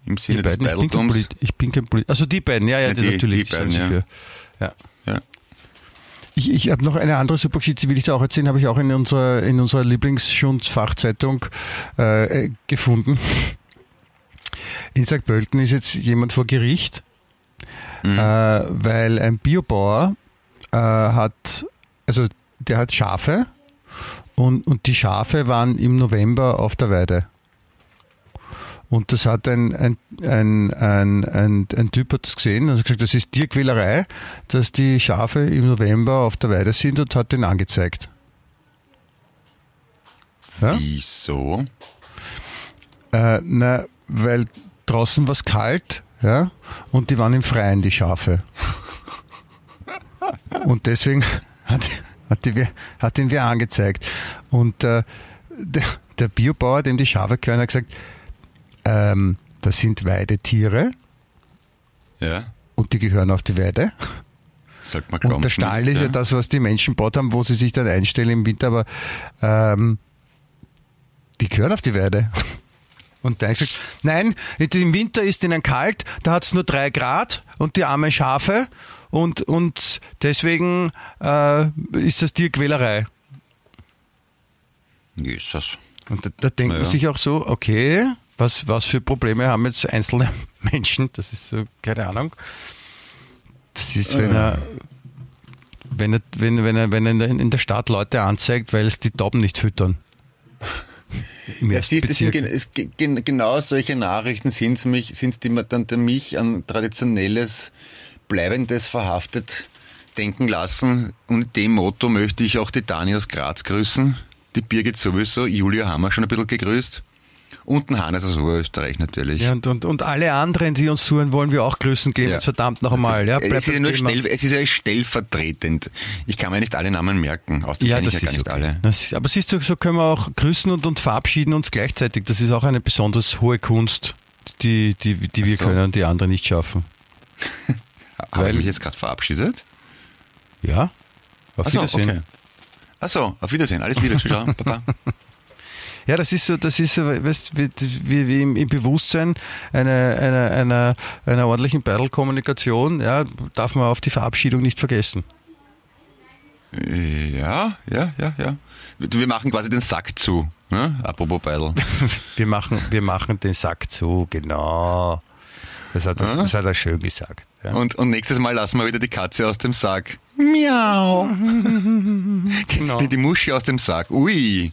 Im Sinne des beiden, ich bin kein Beideltums. Ich bin kein Polit Also die beiden, ja, ja, Ja, die, natürlich. die beiden, ja. ja. Ich, ich habe noch eine andere Supergeschichte, die will ich dir auch erzählen, habe ich auch in unserer, in unserer Lieblingsschunds-Fachzeitung äh, äh, gefunden. In St. Pölten ist jetzt jemand vor Gericht, Mhm. äh, weil ein Biobauer äh, hat, also der hat Schafe und, und die Schafe waren im November auf der Weide. Und das hat ein, ein, ein, ein, ein, ein Typ hat das gesehen und hat gesagt, das ist Tierquälerei, dass die Schafe im November auf der Weide sind und hat den angezeigt. Ja? Wieso? Äh, na, weil draußen war es kalt, ja, und die waren im Freien, die Schafe. Und deswegen hat, hat, die, hat ihn wer angezeigt. Und äh, der, der Biobauer, dem die Schafe gehören, hat gesagt, ähm, das sind Weidetiere Ja. und die gehören auf die Weide. Sollte man glauben. Und der Stall ist ja das, was die Menschen baut haben, wo sie sich dann einstellen im Winter, aber ähm, die gehören auf die Weide. Und der gesagt, nein, im Winter ist ihnen kalt, da hat es nur drei Grad und die armen Schafe und, und deswegen äh, ist das Tierquälerei. Jesus. Und da, da denkt Naja. man sich auch so, okay, was, was für Probleme haben jetzt einzelne Menschen? Das ist so, keine Ahnung. Das ist, wenn er, wenn er, wenn, wenn er, wenn er in der- Stadt Leute anzeigt, weil es die Tauben nicht füttern. Im Ja, siehst, das sind, es, ge- gen- genau solche Nachrichten sind es mich, sind's, die mir dann mich an traditionelles, bleibendes verhaftet denken lassen. Und dem Motto möchte ich auch die Dani aus Graz grüßen. Die Birgit sowieso, Julia haben wir schon ein bisschen gegrüßt. Und den Hannes aus Oberösterreich natürlich. Ja, und, und, und alle anderen, die uns zuhören, wollen wir auch grüßen, Clemens, Ja. verdammt noch einmal. Ja, es, ist ja nur schnell, es ist ja stellvertretend. Ich kann mir nicht alle Namen merken. Außerdem Ja, kenne ich ja gar nicht okay. alle. Das aber siehst du, so können wir auch grüßen und, und verabschieden uns gleichzeitig. Das ist auch eine besonders hohe Kunst, die, die, die wir Ach so. können und die anderen nicht schaffen. Habe Weil- ich mich jetzt gerade verabschiedet? Ja? Auf Achso, Wiedersehen. okay. Achso, auf Wiedersehen. Alles Liebe, Ciao, Baba. Ja, das ist so, das ist so, weißt, wie, wie, wie im, im Bewusstsein einer, einer, einer, einer ordentlichen Battle-Kommunikation, ja, darf man auf die Verabschiedung nicht vergessen. Ja, ja, ja, ja. Wir machen quasi den Sack zu, ne? apropos Beidel. Wir machen, wir machen den Sack zu, genau. Das hat, er, das hat er schön gesagt. Ja. Und, und nächstes Mal lassen wir wieder die Katze aus dem Sack. Miau. Genau. Die, die Muschi aus dem Sack. Ui.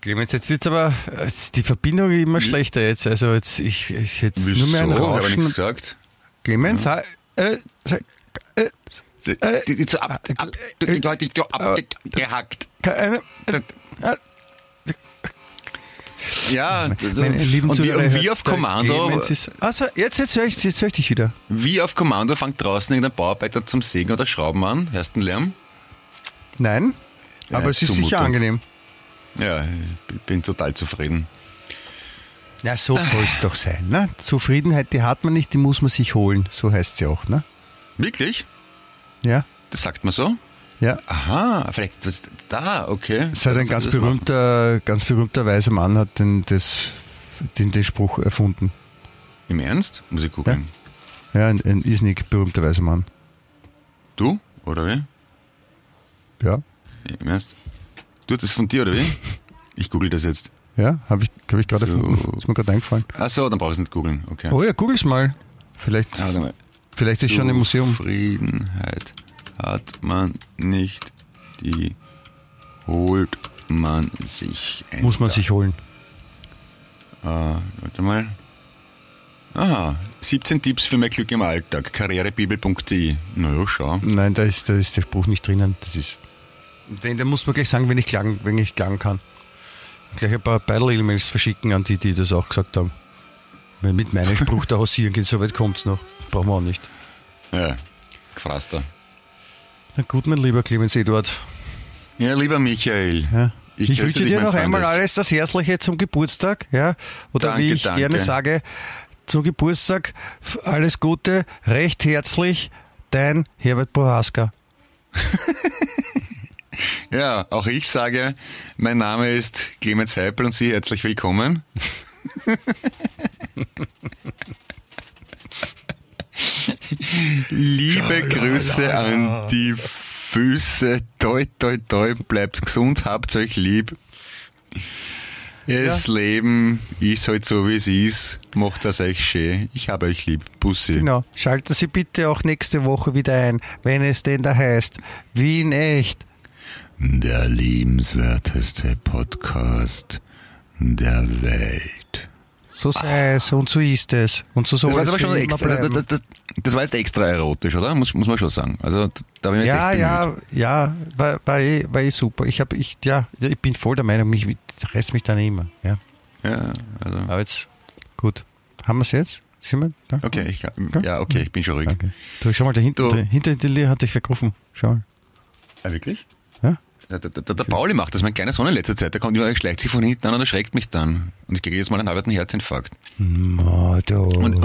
Clemens, jetzt ist aber äh, die Verbindung immer schlechter jetzt. Also jetzt, ich, ich jetzt nur mehr ein Ich habe nichts Rauschen. gesagt. Clemens, ha- äh, sag- äh, Die, die, so ab, ab, die, die, die, abgehackt. äh, Ja, meine lieben und wie, und wie auf Kommando, ist, also jetzt, jetzt höre ich, jetzt höre ich dich wieder. wie auf Kommando fängt draußen irgendein Bauarbeiter zum Sägen oder Schrauben an. Hörst du den Lärm? Nein, Ja, aber es ist Zumutung. sicher angenehm. Ja, ich bin total zufrieden. Ja, so soll es doch sein. Ne? Zufriedenheit, die hat man nicht, die muss man sich holen. So heißt sie auch. Ne? Wirklich? Ja, Das sagt man so? ja. Aha, vielleicht etwas da, okay. Es hat ein ganz machen? berühmter, ganz berühmter weiser Mann hat den, das, den, den Spruch erfunden. Im Ernst? Muss ich googeln. Ja, ein, ein irrsinnig berühmter weiser Mann. Du? Oder wie? Ja, Im Ernst? Du, das von dir, oder wie? Ich google das jetzt. ja, habe ich, hab ich gerade So. erfunden. Ist mir gerade eingefallen. Ach so, dann brauchst du nicht googeln. Okay. Oh ja, google's mal. Vielleicht, warte mal. vielleicht ist schon im Museum. Zufriedenheit hat man nicht, die holt man sich. Muss man sich holen. Äh, warte mal. Aha, 17 Tipps für mehr Glück im Alltag. Karrierebibel.de. Naja, schau. Nein, da ist, da ist der Spruch nicht drinnen. Das ist. Den, den muss man gleich sagen, wenn ich klagen, wenn ich klagen kann. Gleich ein paar Battle-E-Mails verschicken an die, die das auch gesagt haben. Wenn mit meinem Spruch da hausieren geht, so weit kommt's noch. Brauchen wir auch nicht. Ja, gefrasst da. Na gut, mein lieber Clemens Eduard. Ja, lieber Michael. Ja. Ich, grüße wünsche dir noch einmal alles das Herzliche zum Geburtstag. Ja? Oder Danke, wie ich danke. gerne sage, zum Geburtstag alles Gute, recht herzlich, dein Herbert Bohaska. Ja, auch ich sage, mein Name ist Clemens Heipel und Sie herzlich willkommen. Liebe Grüße an die Füße. Toi, toi, toi, bleibt gesund, habt euch lieb. Das Leben ist halt so, wie es ist. Macht das euch schön. Ich habe euch lieb. Bussi. Genau. Schalten Sie bitte auch nächste Woche wieder ein, wenn es denn da heißt, Wien echt. Der liebenswerteste Podcast der Welt. So sei es und so ist es. Und so soll Das war es schon extra, das, das, das, das war jetzt extra erotisch, oder? Muss, muss man schon sagen. Also da bin ich jetzt ja, ja, ja, war, war, eh, war eh super. Ich habe, ich, ja, ich bin voll der Meinung, mich reißt mich dann immer. Ja. Ja, also, Aber jetzt, gut. Haben wir es jetzt? Sind wir da? okay, ich, ja, okay, ich bin schon ruhig. Danke. Du, schau mal, da hinten, hinter dir hat dich vergriffen. Schau mal. Ah, wirklich? Ja? Der, der, der, der Pauli macht das, mein kleiner Sohn in letzter Zeit, der kommt immer, schleicht sich von hinten an und erschreckt mich dann. Und ich kriege jetzt mal einen halben Herzinfarkt. Ma, du, Und, und,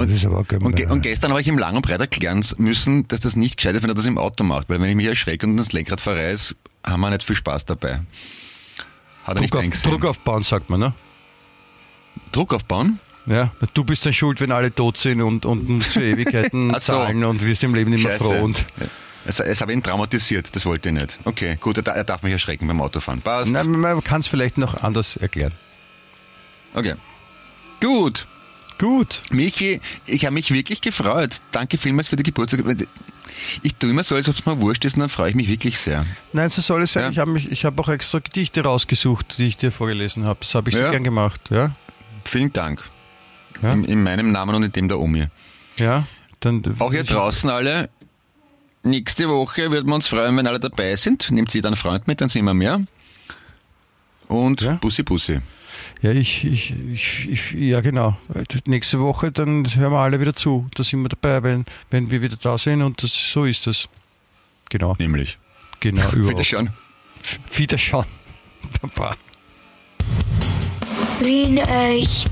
und, ge- und gestern habe ich ihm lang und breit erklären müssen, dass das nicht gescheit ist, wenn er das im Auto macht. Weil wenn ich mich erschrecke und das Lenkrad verreiß, haben wir nicht viel Spaß dabei. Hat er nicht Druck, auf. Druck aufbauen, sagt man, ne? Druck aufbauen? Ja, du bist dann schuld, wenn alle tot sind und, und für Ewigkeiten so. zahlen und wirst im Leben nicht mehr Scheiße. froh. Und, Es, es habe ihn traumatisiert, das wollte ich nicht. Okay, gut, er, er darf mich erschrecken beim Autofahren. Passt. nein, man kann es vielleicht noch anders erklären. Okay. Gut. Gut. Michi, ich habe mich wirklich gefreut. Danke vielmals für die Geburtstag. Ich tue immer so, als ob es mir wurscht ist und dann freue ich mich wirklich sehr. Nein, so soll es sein. Ja. Ich habe habe auch extra Gedichte rausgesucht, die ich dir vorgelesen habe. Das habe ich Ja. sehr gern gemacht. Ja, Vielen Dank. Ja. In, in meinem Namen und in dem der Omi. ja. Dann, Auch hier draußen alle. Nächste Woche würden wir uns freuen, wenn alle dabei sind. Nehmt sie dann einen Freund mit, dann sind wir mehr. Und Ja. Bussi Bussi. Ja, ich, ich, ich, ich, ja genau. Nächste Woche, dann hören wir alle wieder zu. Da sind wir dabei, wenn, wenn wir wieder da sind und das, so ist das. Genau, Nämlich. genau. Überhaupt. schon. Wiederschauen. Baba. Wien echt.